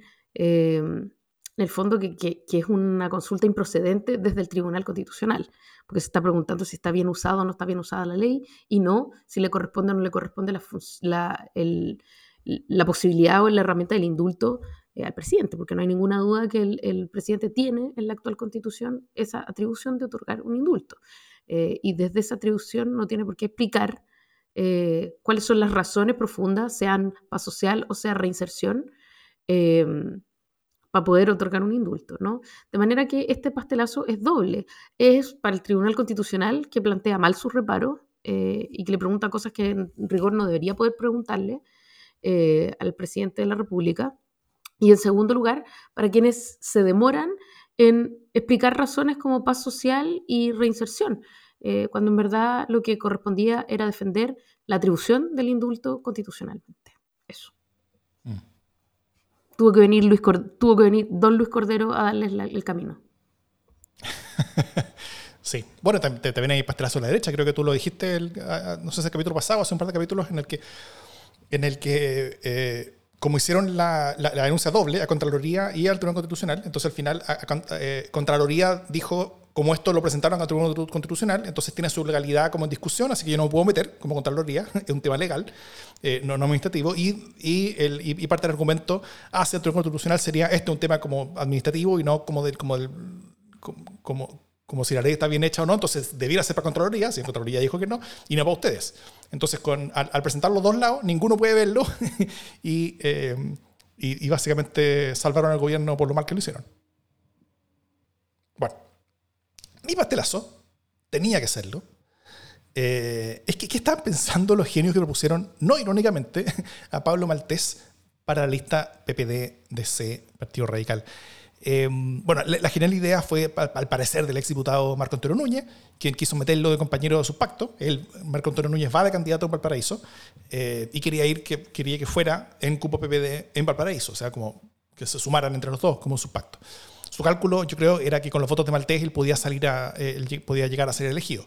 en el fondo que, es una consulta improcedente desde el Tribunal Constitucional, porque se está preguntando si está bien usada o no está bien usada la ley y no si le corresponde o no le corresponde la, la, posibilidad o la herramienta del indulto eh, al presidente, porque no hay ninguna duda que el, presidente tiene en la actual constitución esa atribución de otorgar un indulto. Eh, y desde esa atribución no tiene por qué explicar eh, cuáles son las razones profundas, sean paz social o sea reinserción, para poder otorgar un indulto, ¿no? De manera que este pastelazo es doble. Es para el Tribunal Constitucional que plantea mal sus reparos eh, y que le pregunta cosas que en rigor no debería poder preguntarle eh, al presidente de la República. Y en segundo lugar, para quienes se demoran en explicar razones como paz social y reinserción, eh, cuando en verdad lo que correspondía era defender la atribución del indulto constitucionalmente. Eso tuvo que venir, Luis tuvo que venir don Luis Cordero a darles el camino. <laughs> sí, bueno, también hay pastelazo a la derecha, creo que tú lo dijiste, no sé el capítulo pasado, hace un par de capítulos en el que, en el que eh, como hicieron la, denuncia doble a Contraloría y al Tribunal Constitucional, entonces al final eh, Contraloría dijo como esto lo presentaron al Tribunal Constitucional, entonces tiene su legalidad como en discusión, así que yo no me puedo meter como Contraloría, <laughs> es un tema legal, eh, no, no, administrativo, y, y, el, y, parte del argumento hacia el Tribunal Constitucional sería este un tema como administrativo y no como del, como del, como, como si la ley está bien hecha o no, entonces debiera ser para Contraloría, si Contraloría dijo que no, y no para ustedes. Entonces, con, al, presentar los dos lados, ninguno puede verlo <laughs> y, eh, y, y básicamente salvaron al gobierno por lo mal que lo hicieron. Bueno mi pastelazo, tenía que serlo, eh, es que ¿qué estaban pensando los genios que propusieron, no irónicamente, <laughs> a Pablo Maltés para la lista PPD-DC, Partido Radical? Eh, bueno, la, genial idea fue, al, parecer, del exdiputado Marco Antonio Núñez, quien quiso meterlo de compañero de su pacto. Él, Marco Antonio Núñez va de candidato a Valparaíso eh, y quería ir, que, quería que fuera en cupo PPD en Valparaíso, o sea, como que se sumaran entre los dos como su pacto. Su cálculo, yo creo, era que con los votos de Maltés él podía, salir a, eh, podía llegar a ser elegido,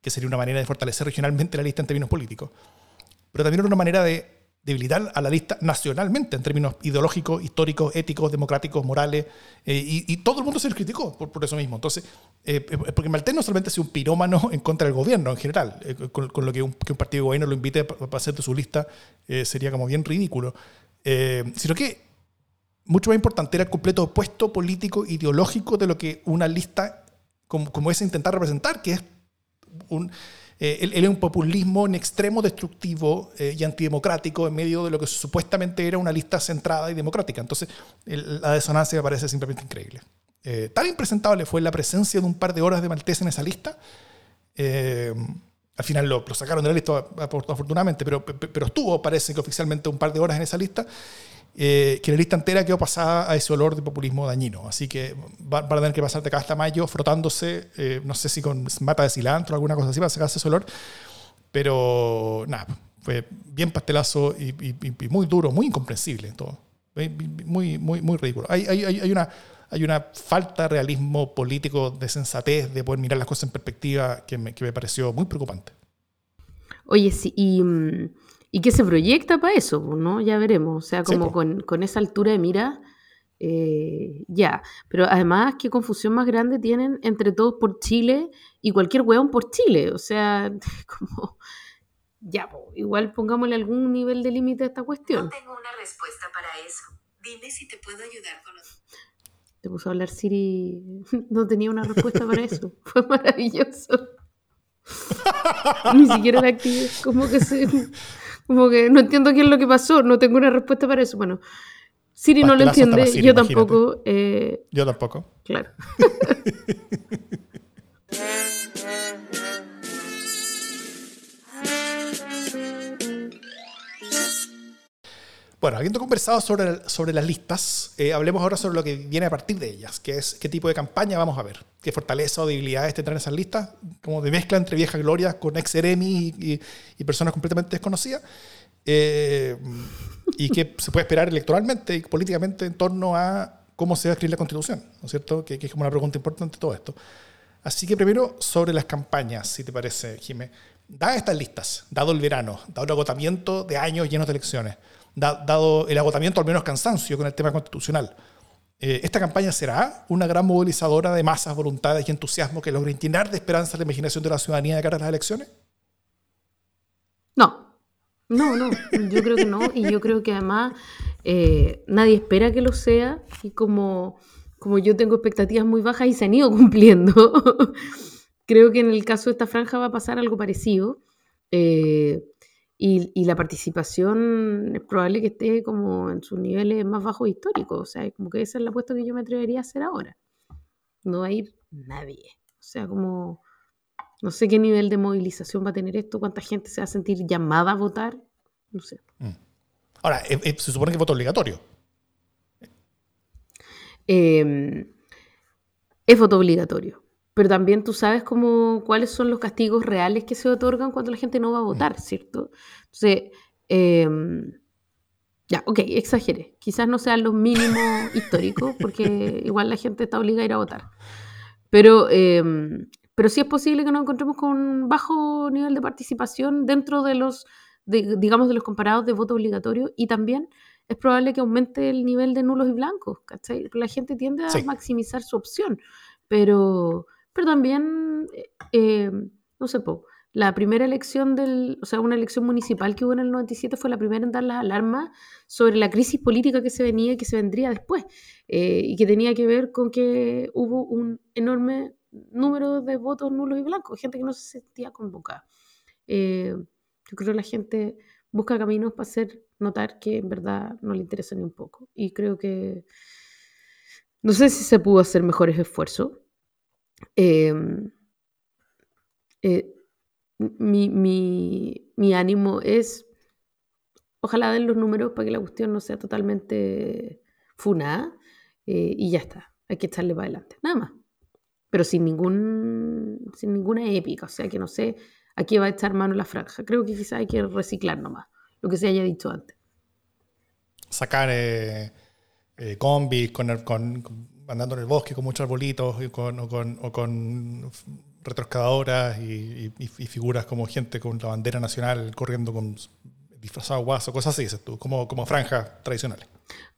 que sería una manera de fortalecer regionalmente la lista en términos políticos. Pero también era una manera de debilitar a la lista nacionalmente en términos ideológicos, históricos, éticos, democráticos, morales, eh, y, todo el mundo se le criticó por, eso mismo. Entonces, eh, porque Maltés no solamente es un pirómano en contra del gobierno en general, con, lo que un, partido de gobierno lo invite para hacer de su lista sería como bien ridículo, sino que mucho más importante, era el completo opuesto político, ideológico de lo que una lista como, como esa intentar representar, que es un, eh, él, es un populismo en extremo destructivo eh, y antidemocrático en medio de lo que supuestamente era una lista centrada y democrática. Entonces, la desonancia me parece simplemente increíble. Eh, tan impresentable fue la presencia de un par de horas de Maltés en esa lista. al final lo, sacaron de la lista, afortunadamente, pero, pero estuvo, parece que oficialmente, un par de horas en esa lista. Que la lista entera quedó pasada a ese olor de populismo dañino. Así que van a tener que pasar de acá hasta mayo frotándose, no sé si con mata de cilantro o alguna cosa así para sacarse ese olor. Pero nada, fue bien pastelazo y, muy duro, muy incomprensible todo. Muy, muy, muy ridículo. Hay, hay, hay, una, hay una falta de realismo político, de sensatez, de poder mirar las cosas en perspectiva que me, que me pareció muy preocupante. Oye, sí, y, mm, y qué se proyecta para eso, ¿no? Ya veremos. O sea, como con, con, esa altura de mira, eh, ya. Pero además, qué confusión más grande tienen entre todos por Chile y cualquier hueón por Chile. O sea, <laughs> como. Ya, igual pongámosle algún nivel de límite a esta cuestión. No tengo una respuesta para eso. Dime si te puedo ayudar con Te puso a hablar Siri. <laughs> No tenía una respuesta para eso. <laughs> Fue maravilloso. Ni siquiera la activé. Como que se. Como que no entiendo qué es lo que pasó. No tengo una respuesta para eso. Bueno. Siri no lo entiende, yo tampoco. Eh, yo tampoco. Claro. <laughs> Bueno, habiendo conversado sobre, sobre las listas, eh, hablemos ahora sobre lo que viene a partir de ellas, que es qué tipo de campaña vamos a ver, qué fortaleza o debilidades tendrán esas listas, como de mezcla entre viejas glorias con ex y, y, personas completamente desconocidas, eh, y qué se puede esperar electoralmente y políticamente en torno a cómo se va a escribir la constitución, ¿no es cierto? Que, que es como una pregunta importante todo esto. Así que primero sobre las campañas, si te parece, Jimé. Dadas estas listas, dado el verano, dado el agotamiento de años llenos de elecciones, dado el agotamiento, al menos cansancio con el tema constitucional. Eh, ¿Esta campaña será una gran movilizadora de masas, voluntades y entusiasmo que logre llenar de esperanza la imaginación de la ciudadanía de cara a las elecciones? No, no, no, yo creo que no, y yo creo que además eh, nadie espera que lo sea, y como, como yo tengo expectativas muy bajas y se han ido <laughs> cumpliendo, creo que en el caso de esta franja va a pasar algo parecido. Eh, y, la participación es probable que esté como en sus niveles más bajos históricos. O sea, como que esa es la apuesta que yo me atrevería a hacer ahora. No va a ir nadie. O sea, como no sé qué nivel de movilización va a tener esto, cuánta gente se va a sentir llamada a votar. No sé. Mm. Ahora, se supone que es voto obligatorio. Em, es voto obligatorio pero también tú sabes cómo, cuáles son los castigos reales que se otorgan cuando la gente no va a votar, mm. ¿cierto? Entonces, em, ya, ok, exagere. Quizás no sean los mínimos <laughs> históricos, porque igual la gente está obligada a ir a votar. Pero, em, pero sí es posible que nos encontremos con un bajo nivel de participación dentro de los, digamos, de los comparados de voto obligatorio y también es probable que aumente el nivel de nulos y blancos, ¿cachai? La gente tiende a maximizar su opción, pero pero también, eh, eh, no sé, la primera elección del, o sea, una elección municipal que hubo en el 97 fue la primera en dar las alarmas sobre la crisis política que se venía y que se vendría después, eh, y que tenía que ver con que hubo un enorme número de votos nulos y blancos, gente que no se sentía convocada. yo creo que la gente busca caminos para hacer notar que en verdad no le interesa ni un poco. Y creo que no sé si se pudo hacer mejores esfuerzos. Em, eh, mi, mi, ánimo es, ojalá den los números para que la cuestión no sea totalmente funada eh, y ya está, hay que echarle para adelante, nada más. Pero sin, ningún, sin ninguna épica, o sea que no sé a qué va a echar mano la franja. Creo que quizás hay que reciclar nomás, lo que se haya dicho antes. Sacar eh, combis con, con andando en el bosque con muchos arbolitos y con, o, con, o con y, figuras como gente con la bandera nacional corriendo con disfrazado guaso, cosas así, dices como, como franjas tradicionales.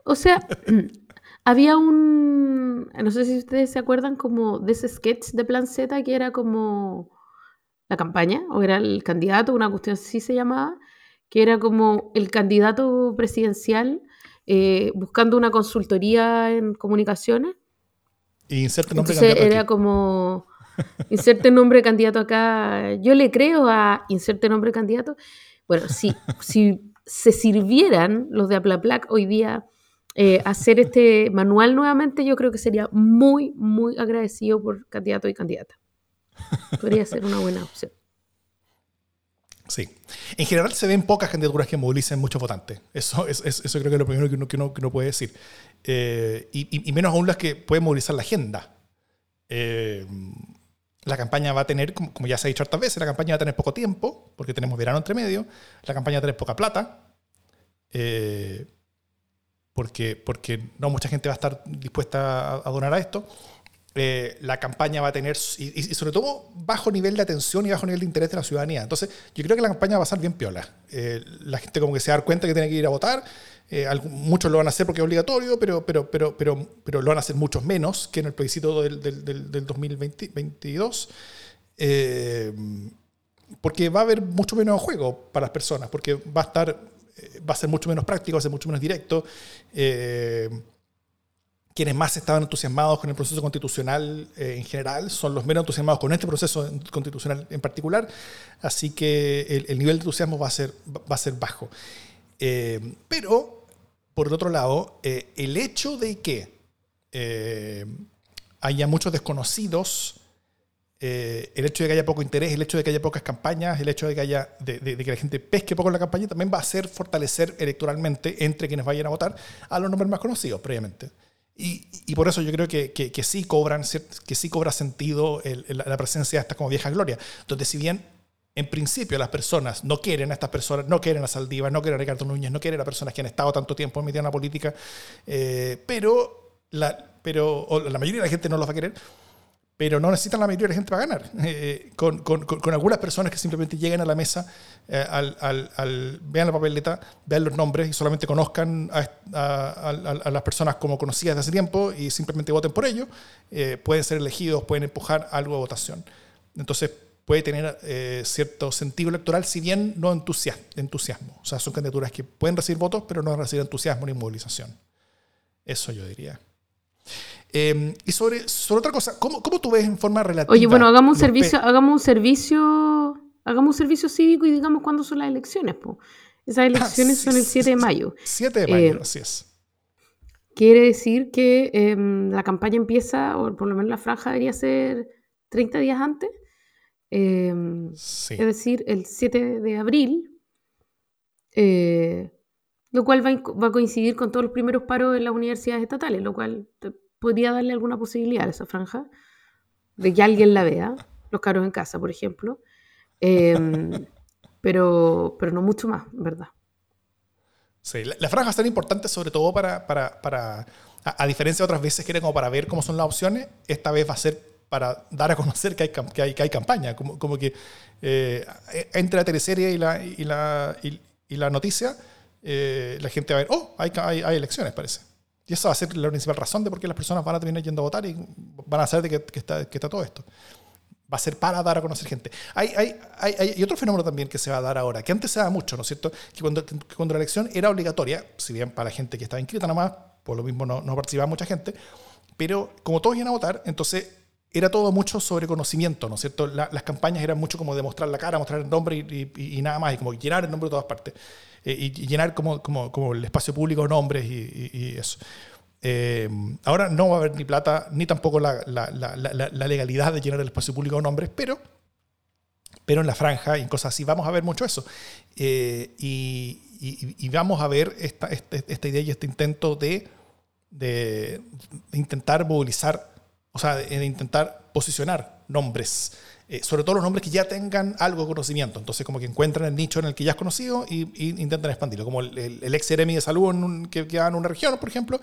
O sea, <clears throat> había un, no sé si ustedes se acuerdan como de ese sketch de Plan Z que era como la campaña, o era el candidato, una cuestión así se llamaba, que era como el candidato presidencial eh, buscando una consultoría en comunicaciones. Y inserte nombre Entonces candidato era aquí. como, inserte nombre candidato acá. Yo le creo a inserte nombre candidato. Bueno, si, <laughs> si se sirvieran los de Aplaplac hoy día eh, hacer este manual nuevamente, yo creo que sería muy, muy agradecido por candidato y candidata. Podría ser una buena opción. Sí. En general se ven pocas candidaturas que movilicen muchos votantes. Eso, es- es- eso creo que es lo primero que uno, que uno- que uno puede decir. Eh, y, menos aún las que pueden movilizar la agenda. Eh, la campaña va a tener, como, ya se ha dicho hartas veces, la campaña va a tener poco tiempo, porque tenemos verano entre medio. La campaña va a tener poca plata. eh, porque, porque no mucha gente va a estar dispuesta a, a donar a esto. Eh, la campaña va a tener, y, sobre todo, bajo nivel de atención y bajo nivel de interés de la ciudadanía. Entonces, yo creo que la campaña va a pasar bien piola. Eh, la gente como que se da cuenta que tiene que ir a votar. Eh, muchos lo van a hacer porque es obligatorio, pero, pero, pero, pero, pero lo van a hacer muchos menos que en el plebiscito del, del, del, del 2022. Eh, porque va a haber mucho menos juego para las personas, porque va a estar, eh, va a ser mucho menos práctico, va a ser mucho menos directo. Quienes más estaban entusiasmados con el proceso constitucional en general son los menos entusiasmados con este proceso constitucional en particular, así que el, el nivel de entusiasmo va a ser, va a ser bajo. Pero, por el otro lado, eh, el hecho de que eh, haya muchos desconocidos, eh, el hecho de que haya poco interés, el hecho de que haya pocas campañas, el hecho de que, haya, de, de- de que la gente pesque poco en la campaña, también va a hacer fortalecer electoralmente entre quienes vayan a votar a los nombres más conocidos previamente. Y, y por eso yo creo que, que, que sí, cobran, que sí cobra sentido el- el- la presencia de estas como viejas glorias. Entonces, si bien en principio las personas no quieren a estas personas, no quieren a Saldívar, no quieren a Ricardo Núñez, no quieren a personas que han estado tanto tiempo metidas en la política, eh, pero, la, pero la mayoría de la gente no los va a querer, pero no necesitan la mayoría de la gente para ganar. <laughs> Eh, con, con- con- algunas personas que simplemente lleguen a la mesa, eh, al, al- vean la papeleta, vean los nombres y solamente conozcan a, a- a- a las personas como conocidas de hace tiempo y simplemente voten por ellos, eh, pueden ser elegidos, pueden empujar algo de votación. Entonces puede tener eh, cierto sentido electoral, si bien no entusias- entusiasmo. O sea, son candidaturas que pueden recibir votos, pero no recibir entusiasmo ni movilización. Eso yo diría. Eh, y sobre, sobre otra cosa, ¿cómo, ¿cómo tú ves en forma relativa? Oye, bueno, hagamos un servicio, hagamos un servicio, hagamos un servicio cívico y digamos cuándo son las elecciones, po. Esas elecciones sí, son el sí, 7 de mayo. 7 de mayo, Eh, así es. Quiere decir que em, la campaña empieza, o por lo menos la franja debería ser 30 días antes. Em, Sí. es decir, el 7 de abril, eh, lo cual va, va a coincidir con todos los primeros paros en las universidades estatales, lo cual podría darle alguna posibilidad a esa franja de que alguien la vea, los caros en casa, por ejemplo, Em, <laughs> pero, pero no mucho más, ¿verdad? Sí, la, la franja es tan importante sobre todo para, para, para a, a diferencia de otras veces que era como para ver cómo son las opciones, esta vez va a ser para dar a conocer que hay, que hay, que hay campaña, como, como que eh, entre la teleserie y la, y la, y, y la noticia, eh, la gente va a ver, oh, hay, hay, hay elecciones, parece. Y esa va a ser la principal razón de por qué las personas van a terminar yendo a votar y van a saber de que, que está, que está todo esto. Va a ser para dar a conocer gente. Hay, hay, hay, hay otro fenómeno también que se va a dar ahora, que antes se daba mucho, ¿no es cierto? Que cuando, que cuando la elección era obligatoria, si bien para la gente que estaba inscrita nomás, por lo mismo no, no participaba mucha gente, pero como todos iban a votar, entonces era todo mucho sobre conocimiento, ¿no es cierto? La- las campañas eran mucho como demostrar la cara, mostrar el nombre y, y- y nada más, y como llenar el nombre de todas partes. Eh, y, y llenar como, como, como el espacio público de nombres y, eso. Eh, ahora no va a haber ni plata, ni tampoco la, la- la- legalidad de llenar el espacio público de nombres, pero, pero en la franja y en cosas así vamos a ver mucho eso. Eh, y, vamos a ver esta, este- esta idea y este intento de, de- de intentar movilizar, o sea, de, de intentar posicionar nombres, eh, sobre todo los nombres que ya tengan algo de conocimiento. Entonces, como que encuentran el nicho en el que ya es conocido y, y intentan expandirlo. Como el, el- el ex Seremi de salud en un- que queda en una región, por ejemplo,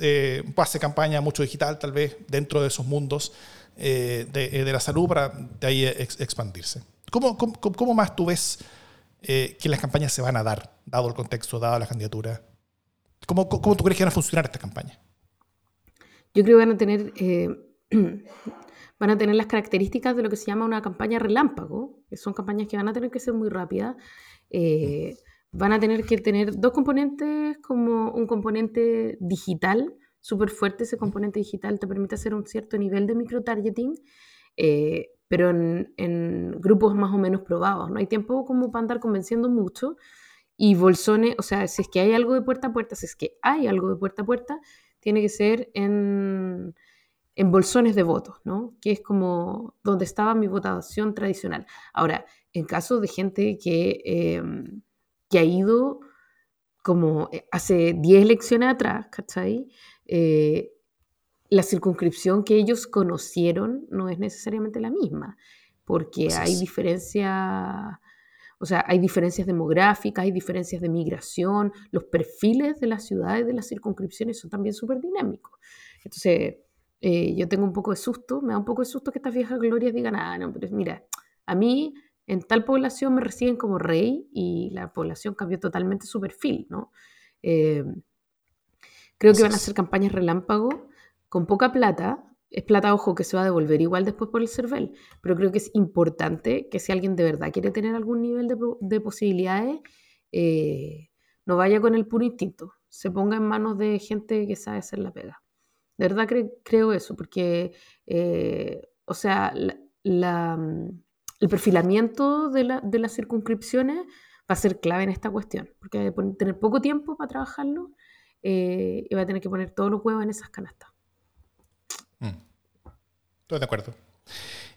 eh, hace campaña mucho digital, tal vez, dentro de esos mundos eh, de, eh, de la salud para de ahí ex- expandirse. ¿Cómo, cómo, cómo más tú ves eh, que las campañas se van a dar, dado el contexto, dada la candidatura? ¿Cómo, cómo tú crees que van a funcionar estas campañas? Yo creo que van a tener, eh, <clears throat> van a tener las características de lo que se llama una campaña relámpago, que son campañas que van a tener que ser muy rápidas. Eh, van a tener que tener dos componentes, como un componente digital súper fuerte. Ese componente digital te permite hacer un cierto nivel de microtargeting, eh, pero en, en, grupos más o menos probados. No hay tiempo como para andar convenciendo mucho. Y Bolsone, o sea, si es que hay algo de puerta a puerta, si es que hay algo de puerta a puerta, tiene que ser en, en bolsones de votos, ¿no? Que es como donde estaba mi votación tradicional. Ahora, en caso de gente que, eh, que ha ido como eh, hace 10 elecciones atrás, ¿cachai? Eh, la circunscripción que ellos conocieron no es necesariamente la misma, porque hay es. O sea, hay diferencias demográficas, hay diferencias de migración, los perfiles de las ciudades, de las circunscripciones son también súper dinámicos. Entonces, eh, yo tengo un poco de susto, me da un poco de susto que estas viejas glorias digan, ah, no, pero mira, a mí en tal población me reciben como rey y la población cambió totalmente su perfil, ¿no? Eh, creo que van a hacer campañas relámpago con poca plata. Es plata, ojo, que se va a devolver igual después por el CERVEL, pero creo que es importante que si alguien de verdad quiere tener algún nivel de, de posibilidades, eh, no vaya con el puro instinto, se ponga en manos de gente que sabe hacer la pega. De verdad cre- creo eso, porque, eh, o sea, mm, el perfilamiento de, la- de las circunscripciones va a ser clave en esta cuestión, porque hay que tener poco tiempo para trabajarlo eh, y va a tener que poner todos los huevos en esas canastas. Mm. Estoy de acuerdo.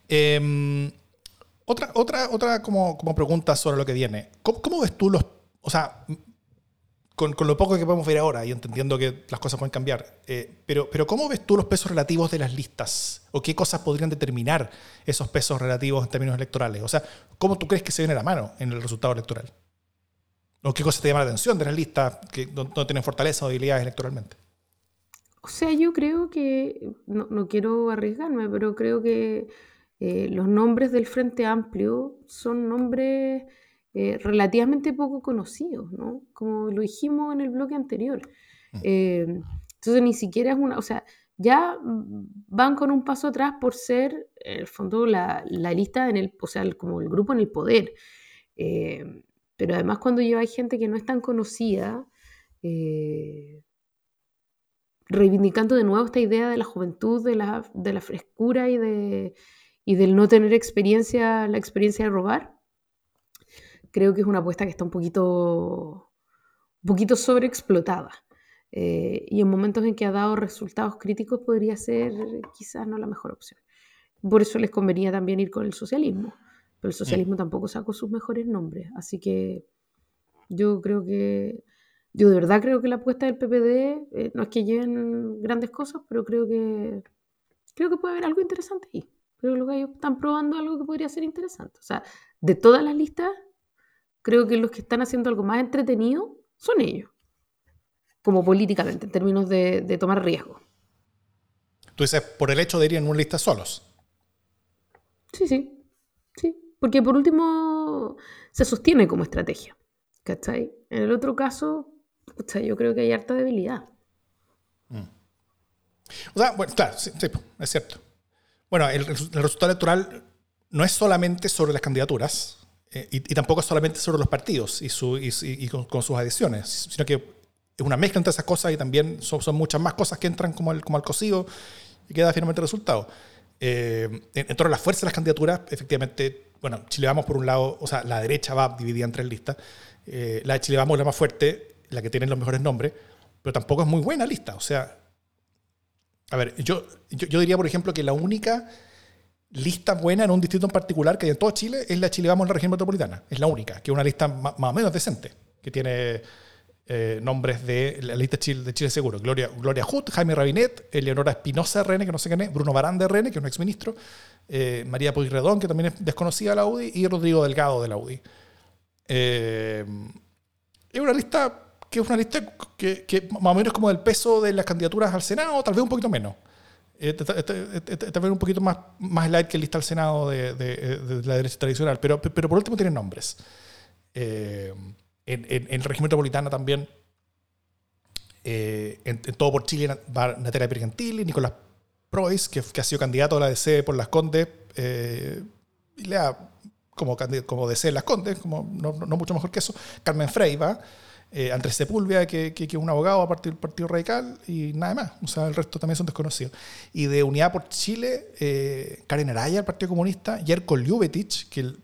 Eh, otra, otra, otra como, como pregunta sobre lo que viene. ¿Cómo, cómo ves tú los... O sea, con, con lo poco que podemos ver ahora y entendiendo que las cosas pueden cambiar, eh, pero, pero ¿cómo ves tú los pesos relativos de las listas? ¿O qué cosas podrían determinar esos pesos relativos en términos electorales? O sea, ¿cómo tú crees que se viene la mano en el resultado electoral? ¿O qué cosas te llaman la atención de las listas que no, no tienen fortaleza o debilidades electoralmente? O sea, yo creo que, no, no quiero arriesgarme, pero creo que eh, los nombres del Frente Amplio son nombres eh, relativamente poco conocidos, ¿no? Como lo dijimos en el bloque anterior. Mm. Eh, entonces ni siquiera es una, o sea, ya van con un paso atrás por ser, en el fondo, la, la lista, en el, o sea, el- como el grupo en el poder. Eh, pero además cuando lleva gente que no es tan conocida, eh, reivindicando de nuevo esta idea de la juventud, de la, de la frescura y, de, y del no tener experiencia, la experiencia de robar, creo que es una apuesta que está un poquito, un poquito sobreexplotada. Eh, y en momentos en que ha dado resultados críticos podría ser quizás no la mejor opción. Por eso les convenía también ir con el socialismo. Pero el socialismo tampoco sacó sus mejores nombres. Así que yo creo que, yo de verdad creo que la apuesta del PPD, eh, no es que lleven grandes cosas, pero creo que, creo que puede haber algo interesante ahí. Creo que los gallos están probando algo que podría ser interesante. O sea, de todas las listas, creo que los que están haciendo algo más entretenido son ellos. Como políticamente, en términos de, de tomar riesgo. Tú dices, por el hecho de ir en una lista solos. Sí, sí. Sí. Porque por último se sostiene como estrategia. ¿Cachai? En el otro caso, pucha, yo creo que hay harta debilidad. O sea, bueno, claro, sí, sí, es cierto. Bueno, el, el resultado electoral no es solamente sobre las candidaturas eh, y, y tampoco es solamente sobre los partidos y, su, y, y con, con sus adiciones, sino que es una mezcla entre esas cosas y también son, son muchas más cosas que entran como al, como al cocido y queda finalmente el resultado. Eh, en, torno a las fuerzas de las candidaturas, efectivamente, bueno, Chile Vamos por un lado, o sea, la derecha va dividida en tres listas. Eh, la de Chile Vamos es la más fuerte, la que tiene los mejores nombres, pero tampoco es muy buena lista. O sea, a ver, yo, yo, diría, por ejemplo, que la única lista buena en un distrito en particular que hay en todo Chile es la Chile Vamos en la región metropolitana. Es la única, que es una lista más o menos decente, que tiene eh, nombres de la lista Chile, de Chile Seguro. Gloria, Gloria Jaime Rabinet, Eleonora Espinosa RN, que no sé quién es, Bruno Barán RN, que es un exministro, eh, María Pueyrredón, que también es desconocida de la UDI, y Rodrigo Delgado de la UDI. Eh, es una lista que es una lista que, que más o menos como del peso de las candidaturas al Senado, tal vez un poquito menos. Eh, tal- vez un poquito más, más light que lista al Senado de, de- de la derecha tradicional, pero, pero por último tienen nombres. Eh, en, en- en el régimen metropolitana también, eh, en, en todo por Chile, va Natalia Pergentili, Nicolás Prois, que, que ha sido candidato a la DC por las Condes, eh, y le como, como desee Las Condes, como no, no mucho mejor que eso. Carmen Frey va. Eh, Andrés Sepúlveda, que, que, que es un abogado a partir del Partido Radical, y nada más. O sea, el resto también son desconocidos. Y de Unidad por Chile, eh, Karen Araya, el Partido Comunista, Jerko Ljubetic, que el-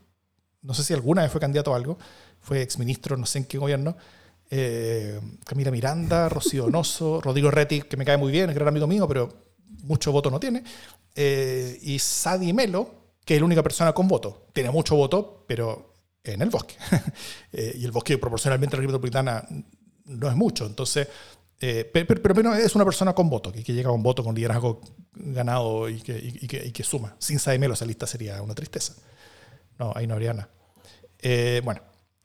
no sé si alguna vez fue candidato a algo, fue exministro, no sé en qué gobierno. eh, Camila Miranda, Rocío Donoso, <laughs> Rodrigo Retti, que me cae muy bien, es gran amigo mío, pero mucho voto no tiene. eh, y Sadi Melo, que es la única persona con voto. Tiene mucho voto, pero en el bosque. <laughs> Eh, y el bosque proporcionalmente a la metropolitana no es mucho. Entonces, eh, pe- pe- pero, pero es una persona con voto, que, que llega con voto, con liderazgo ganado y que, y- y que, y que suma. Sin Sadi Melo esa lista sería una tristeza. No, ahí no habría nada. Eh, bueno,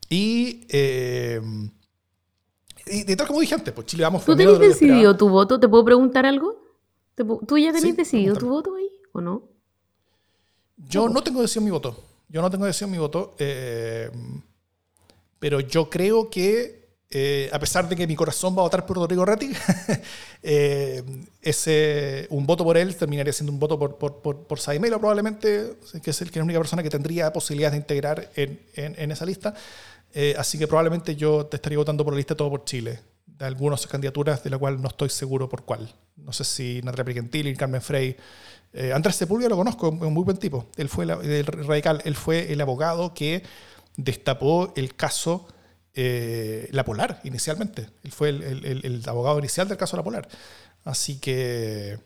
y, eh, y de tal como dije antes, pues Chile vamos ¿Tú tenés decidido tu voto? ¿Te puedo preguntar algo? ¿Te pu- ¿Tú ya tenés Sí, decidido tu voto ahí o no? Yo no tengo decisión mi voto. Yo no tengo decisión mi voto. eh, pero yo creo que, eh, a pesar de que mi corazón va a votar por Rodrigo Ratti, <laughs> eh, ese, un voto por él terminaría siendo un voto por, por, por, por Saimelo, probablemente, que es el que es la única persona que tendría posibilidades de integrar en, en, esa lista. Así que probablemente yo te estaría votando por la lista Todo por Chile, de algunas candidaturas de la cual no estoy seguro por cuál. No sé si Natalia Brigentili, Carmen Frey. Eh, Andrés Sepúlveda lo conozco, es un muy buen tipo. Él fue el, radical, él fue el abogado que destapó el caso eh, La Polar inicialmente. Él fue el, el- abogado inicial del caso La Polar. Así que.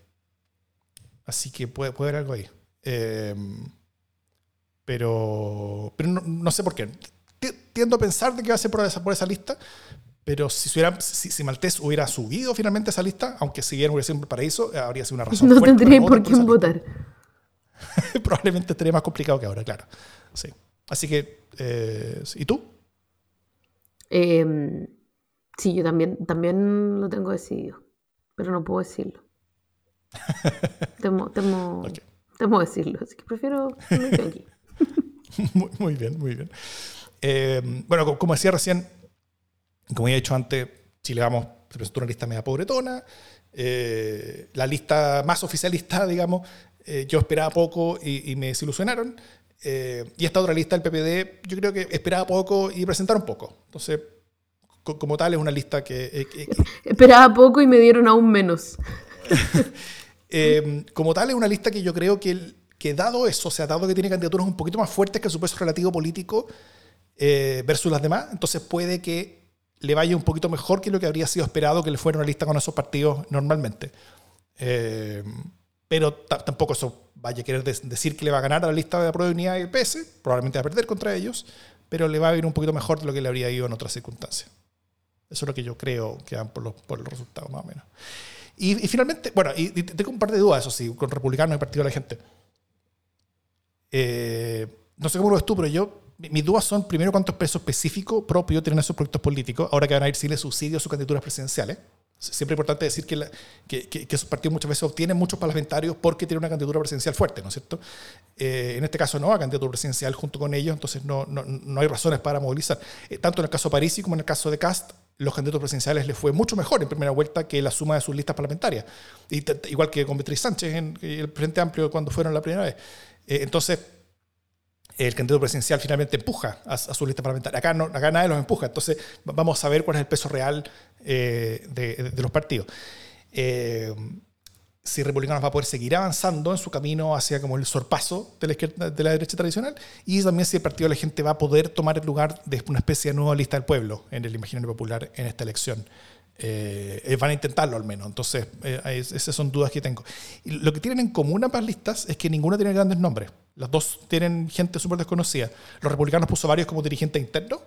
Así que puede, puede haber algo ahí. Eh, pero. Pero no, no sé por qué. Ti- Tiendo a pensar de que va a ser por esa, por esa lista. Pero si, si, hubiera- si, si Maltés hubiera subido finalmente esa lista, aunque si bien hubiera sido un paraíso, eh, habría sido una razón. No fuerte tendría por quién lista. votar. <laughs> Probablemente estaría más complicado que ahora, claro. Sí. Así que. eh, ¿Y tú? Eh, sí, yo también, también lo tengo decidido, pero no puedo decirlo. <laughs> Temo, temo, Ok. temo decirlo, así que prefiero aquí. <laughs> muy, muy bien, muy bien. Eh, bueno, co- como decía recién, como ya he dicho antes, Chile Vamos se presentó una lista media pobretona. Eh, la lista más oficialista, <laughs> digamos, eh, yo esperaba poco y, y me desilusionaron. Eh, y esta otra lista, el PPD, yo creo que esperaba poco y presentaron poco. Entonces, co- como tal, es una lista que, que- que- <laughs> Esperaba poco y me dieron aún menos. <laughs> Eh, como tal, es una lista que yo creo que, el- que dado eso, o sea, dado que tiene candidaturas un poquito más fuertes que su peso relativo político versus las demás, entonces puede que le vaya un poquito mejor que lo que habría sido esperado que le fuera una lista con esos partidos normalmente. Eh, pero ta- tampoco eso vaya a querer decir que le va a ganar a la lista de la Prueba de Unidad y el PS, probablemente va a perder contra ellos, pero le va a ir un poquito mejor de lo que le habría ido en otras circunstancias. Eso es lo que yo creo que van por los, por los resultados, más o menos. Y, finalmente, bueno, y, tengo un par de dudas, eso sí, con republicanos y partido de la gente. Eh, no sé cómo lo ves tú, pero yo, mis dudas son, primero, cuántos pesos específicos propios tienen esos proyectos políticos, ahora que van a ir sin les subsidios a sus candidaturas presidenciales. Siempre es importante decir que, la- que, que- que esos partidos muchas veces obtienen muchos parlamentarios porque tienen una candidatura presidencial fuerte, ¿no es cierto? Eh, en este caso no, a candidatura presidencial junto con ellos, entonces no, no, no hay razones para movilizar. Eh, tanto en el caso de Parisi como en el caso de Cast, los candidatos presidenciales les fue mucho mejor en primera vuelta que la suma de sus listas parlamentarias. Y igual que con Beatriz Sánchez en el Frente Amplio cuando fueron la primera vez. Eh, entonces, el candidato presidencial finalmente empuja a, su lista parlamentaria. Acá, no, acá nadie los empuja. Entonces, va- vamos a ver cuál es el peso real eh, de, de los partidos. Eh, si Republicanos va a poder seguir avanzando en su camino hacia como el sorpaso de la, izquierda, de la derecha tradicional y también si el Partido de la Gente va a poder tomar el lugar de una especie de nueva lista del pueblo en el imaginario popular en esta elección. Eh, eh, van a intentarlo al menos. Entonces, eh, es- esas son dudas que tengo. Y lo que tienen en común ambas listas es que ninguna tiene grandes nombres. Las dos tienen gente súper desconocida. Los republicanos puso varios como dirigentes internos,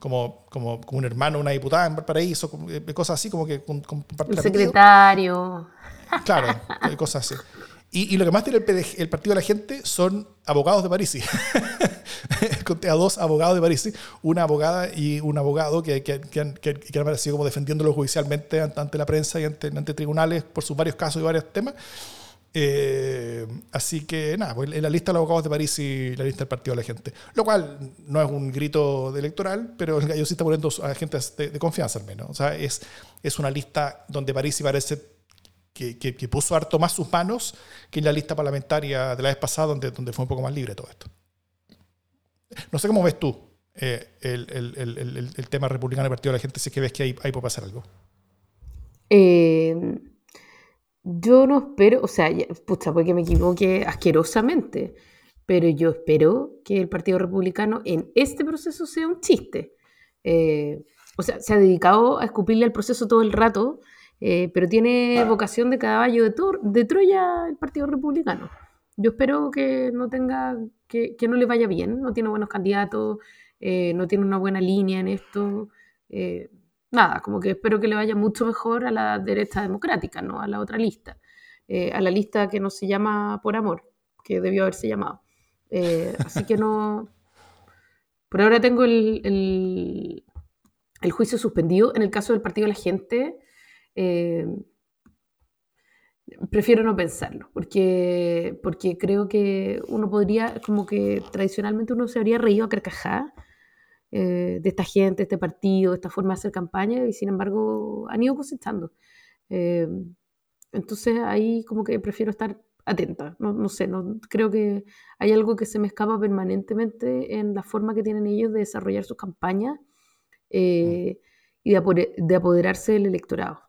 como, como, como un hermano, una diputada en Valparaíso, eh, cosas así, como que con, con El secretario. Claro, eh, cosas así. Y, y lo que más tiene el, el Partido de la Gente son abogados de París. <laughs> <laughs> Conté a dos abogados de París, una abogada y un abogado que, que, que han, que, han aparecido como defendiéndolo judicialmente ante, la prensa y ante, ante tribunales por sus varios casos y varios temas. Eh, así que nada, pues en la lista de los abogados de París y la lista del Partido de la Gente. Lo cual no es un grito electoral, pero el gallo sí está poniendo a gente de, de confianza al menos. O sea, es, es una lista donde París parece que, que, que puso harto más sus manos que en la lista parlamentaria de la vez pasada, donde, donde fue un poco más libre todo esto. No sé cómo ves tú eh, el, el- el- el- el tema republicano y partido de la gente, si es que ves que ahí, ahí puede pasar algo. Eh, yo no espero, o sea, ya- pucha, puede que me equivoque asquerosamente, pero yo espero que el Partido Republicano en este proceso sea un chiste. Eh, o sea, se ha dedicado a escupirle al proceso todo el rato, eh, pero tiene vocación de caballo de, Tor- de Troya el Partido Republicano. Yo espero que no tenga, que, que no le vaya bien, no tiene buenos candidatos, eh, no tiene una buena línea en esto. eh, nada, como que espero que le vaya mucho mejor a la derecha democrática, ¿no? A la otra lista, eh, a la lista que no se llama por amor, que debió haberse llamado. Así que no. <laughs> Por ahora tengo el, el- el juicio suspendido. En el caso del Partido de la Gente, prefiero no pensarlo, porque, porque creo que uno podría, como que tradicionalmente uno se habría reído a carcajadas eh, de esta gente, de este partido, de esta forma de hacer campaña, y sin embargo han ido cosechando. Eh, entonces ahí como que prefiero estar atenta, no, no sé, no, creo que hay algo que se me escapa permanentemente en la forma que tienen ellos de desarrollar sus campañas eh, y de, apore- de apoderarse del electorado.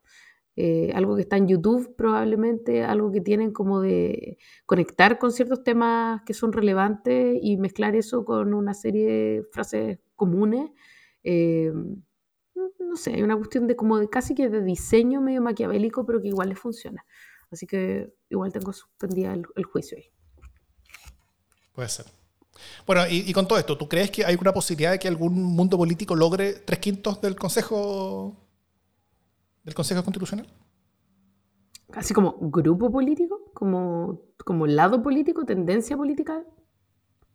Eh, algo que está en YouTube probablemente, algo que tienen como de conectar con ciertos temas que son relevantes y mezclar eso con una serie de frases comunes. Eh, no sé, hay una cuestión de como de casi que de diseño medio maquiavélico, pero que igual les funciona. Así que igual tengo suspendida el, juicio ahí. Puede ser. Bueno, y, y con todo esto, ¿tú crees que hay alguna posibilidad de que algún mundo político logre tres quintos del Consejo del Consejo Constitucional? Así como grupo político, como, como lado político, tendencia política,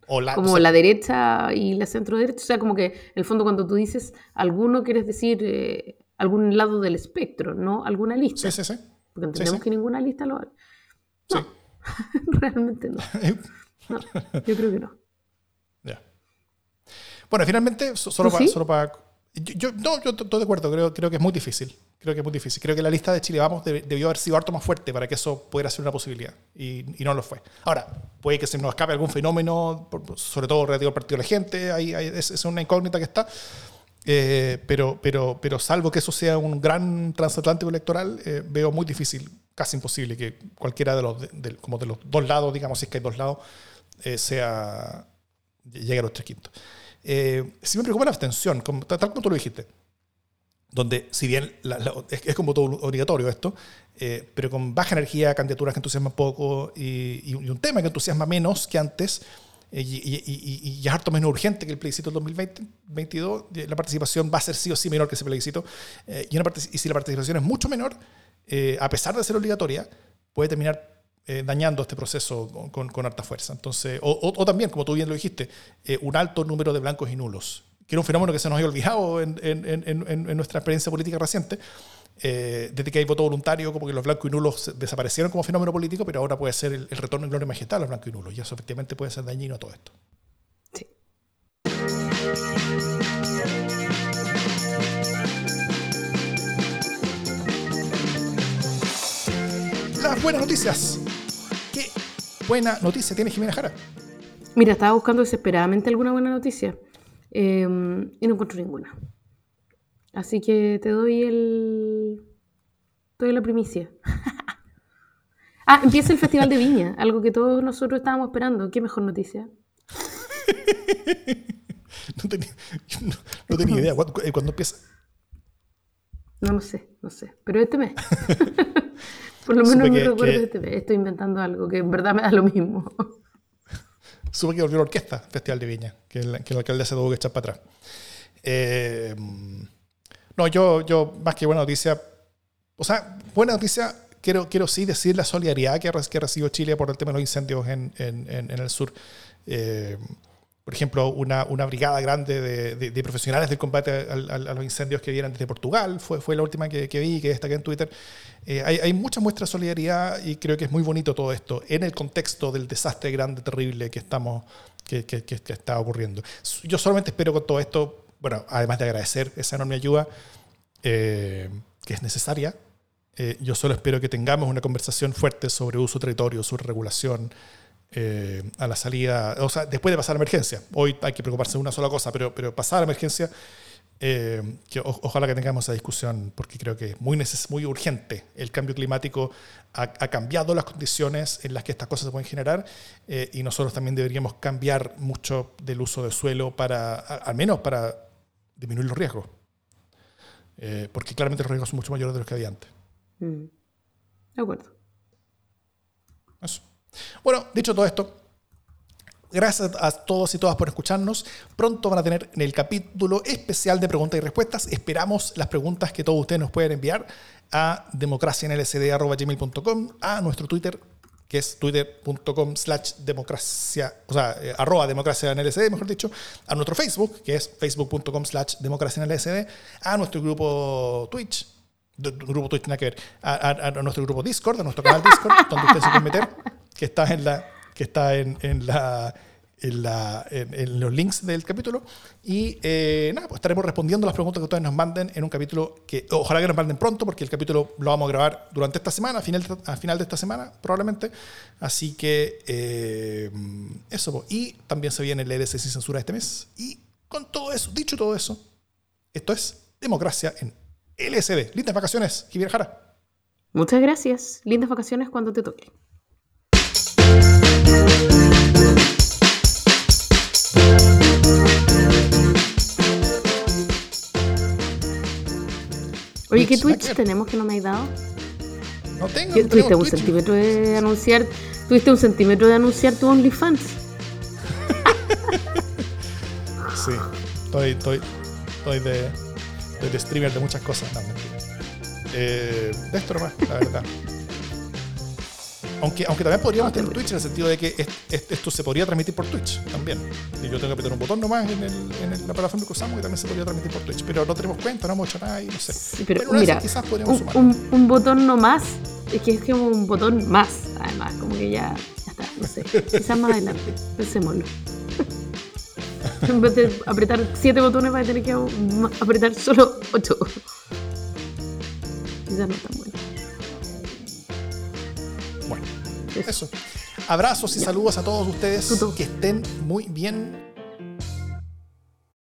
O la, como o sea, la derecha y la centro derecha. O sea, como que en el fondo cuando tú dices alguno, quieres decir eh, algún lado del espectro, no alguna lista. Sí, sí, sí. Porque entendemos sí. que ninguna lista lo No, Sí. <laughs> realmente no. no. Yo creo que no. <laughs> Ya. Bueno, finalmente, so- solo ¿Tú para... para yo, yo- no, yo estoy de acuerdo, creo, creo que es muy difícil. Creo que es muy difícil. Creo que la lista de Chile Vamos deb- debió haber sido harto más fuerte para que eso pudiera ser una posibilidad. Y, y no lo fue. Ahora, puede que se nos escape algún fenómeno, sobre todo relativo al partido de la gente, ahí, es, es una incógnita que está. Eh, pero, pero, pero salvo que eso sea un gran transatlántico electoral, eh, veo muy difícil, casi imposible, que cualquiera de los, de- de- como de los dos lados, digamos, si es que hay dos lados, eh, sea, llegue a los tres quintos. Eh, sí me preocupa la abstención, como- tal como tú lo dijiste, donde si bien la- la- es, es como todo obligatorio esto, eh, pero con baja energía, candidaturas que entusiasman poco y, y un tema que entusiasma menos que antes, eh, y, y- y- es harto menos urgente que el plebiscito del 2022, eh, la participación va a ser sí o sí menor que ese plebiscito, eh, y, una y si la participación es mucho menor, eh, a pesar de ser obligatoria, puede terminar eh, dañando este proceso con, con- con harta fuerza. Entonces, o, o- o también, como tú bien lo dijiste, eh, un alto número de blancos y nulos, que era un fenómeno que se nos había olvidado en, en- en- en- en nuestra experiencia política reciente. Eh, desde que hay voto voluntario, como que los blancos y nulos desaparecieron como fenómeno político, pero ahora puede ser el, el retorno en gloria majestad a los blancos y nulos, y eso efectivamente puede ser dañino a todo esto. Sí. Las buenas noticias. ¿Qué buena noticia tiene Jimena Jara? Mira, estaba buscando desesperadamente alguna buena noticia eh, y no encuentro ninguna. Así que te doy el. Te doy la primicia. <laughs> ah, empieza el Festival de Viña, algo que todos nosotros estábamos esperando. Qué mejor noticia. <laughs> No tenía, no, no tenía idea. ¿Cuándo, eh, cuándo empieza? No, no sé, no sé. Pero este mes. <laughs> Por lo menos Supe me que- recuerdo que- este mes. Estoy inventando algo que en verdad me da lo mismo. Supe que volvió la orquesta, Festival de Viña, que el, que el alcalde se tuvo que echar para atrás. Eh, no, yo, yo, más que buena noticia, o sea, buena noticia, quiero, quiero sí decir la solidaridad que, que recibió Chile por el tema de los incendios en, en- en- en el sur. Eh, por ejemplo, una, una brigada grande de, de- de profesionales del combate al- a los incendios que vienen desde Portugal, fue, fue la última que, que vi, que destaqué en Twitter. Eh, hay, hay muchas muestras de solidaridad y creo que es muy bonito todo esto en el contexto del desastre grande, terrible que, estamos, que, que- que- que está ocurriendo. Yo solamente espero con todo esto, bueno, además de agradecer esa enorme ayuda eh, que es necesaria, eh, yo solo espero que tengamos una conversación fuerte sobre uso territorio, sobre regulación, eh, a la salida, o sea, después de pasar la emergencia. Hoy hay que preocuparse de una sola cosa, pero, pero pasar la emergencia, eh, que o- ojalá que tengamos esa discusión, porque creo que es muy, neces muy urgente. El cambio climático ha, ha cambiado las condiciones en las que estas cosas se pueden generar eh, y nosotros también deberíamos cambiar mucho del uso de suelo para, a- al menos para disminuir los riesgos. Eh, porque claramente los riesgos son mucho mayores de los que había antes. Mm. De acuerdo. Eso. Bueno, dicho todo esto, gracias a todos y todas por escucharnos. Pronto van a tener en el capítulo especial de preguntas y respuestas. Esperamos las preguntas que todos ustedes nos pueden enviar a democracianlsd.gmail.com, a nuestro Twitter, que es twitter.com slash democracia, o sea, eh, arroba democracia en LSD, mejor dicho, a nuestro Facebook, que es facebook.com slash democracia en LSD, a nuestro grupo Twitch, de- grupo Twitch nada que ver, a, a- a nuestro grupo Discord, a nuestro canal Discord, donde ustedes se pueden meter, que está en la, que está en, en la en, la- en- los links del capítulo. Y eh, nada, pues estaremos respondiendo las preguntas que ustedes nos manden en un capítulo que ojalá que nos manden pronto, porque el capítulo lo vamos a grabar durante esta semana, a final, final de esta semana, probablemente. Así que eh, eso. po. Y también se viene el LS sin censura este mes. Y con todo eso, dicho todo eso, esto es democracia en LSD. Lindas vacaciones, Javier Jara. Muchas gracias. Lindas vacaciones cuando te toque. Oye, ¿qué Twitch, tenemos que no me has dado? No tengo, ¿Qué- no Tuviste tengo un Twitch. centímetro de anunciar, tuviste un centímetro de anunciar tu OnlyFans. <laughs> Sí, estoy, estoy, estoy de, estoy de streamer de muchas cosas. No, mentira. Eh, de esto nomás, la verdad. Aunque, aunque también podríamos tener Twitch en el sentido de que es- es- esto se podría transmitir por Twitch también. Y yo tengo que apretar un botón nomás en, el, en el- la plataforma que usamos y también se podría transmitir por Twitch. Pero no tenemos cuenta, no hemos hecho nada y no sé. Sí, pero mira, quizás podríamos un, sumar. un- un botón no más, es que es como un botón más, además, como que ya, ya está, no sé. Quizás más adelante, <laughs> pensémoslo. <laughs> en vez de apretar siete botones, vas a tener que apretar solo ocho. <laughs> Quizás no es tan bueno. Eso. Abrazos y saludos a todos ustedes. Que estén muy bien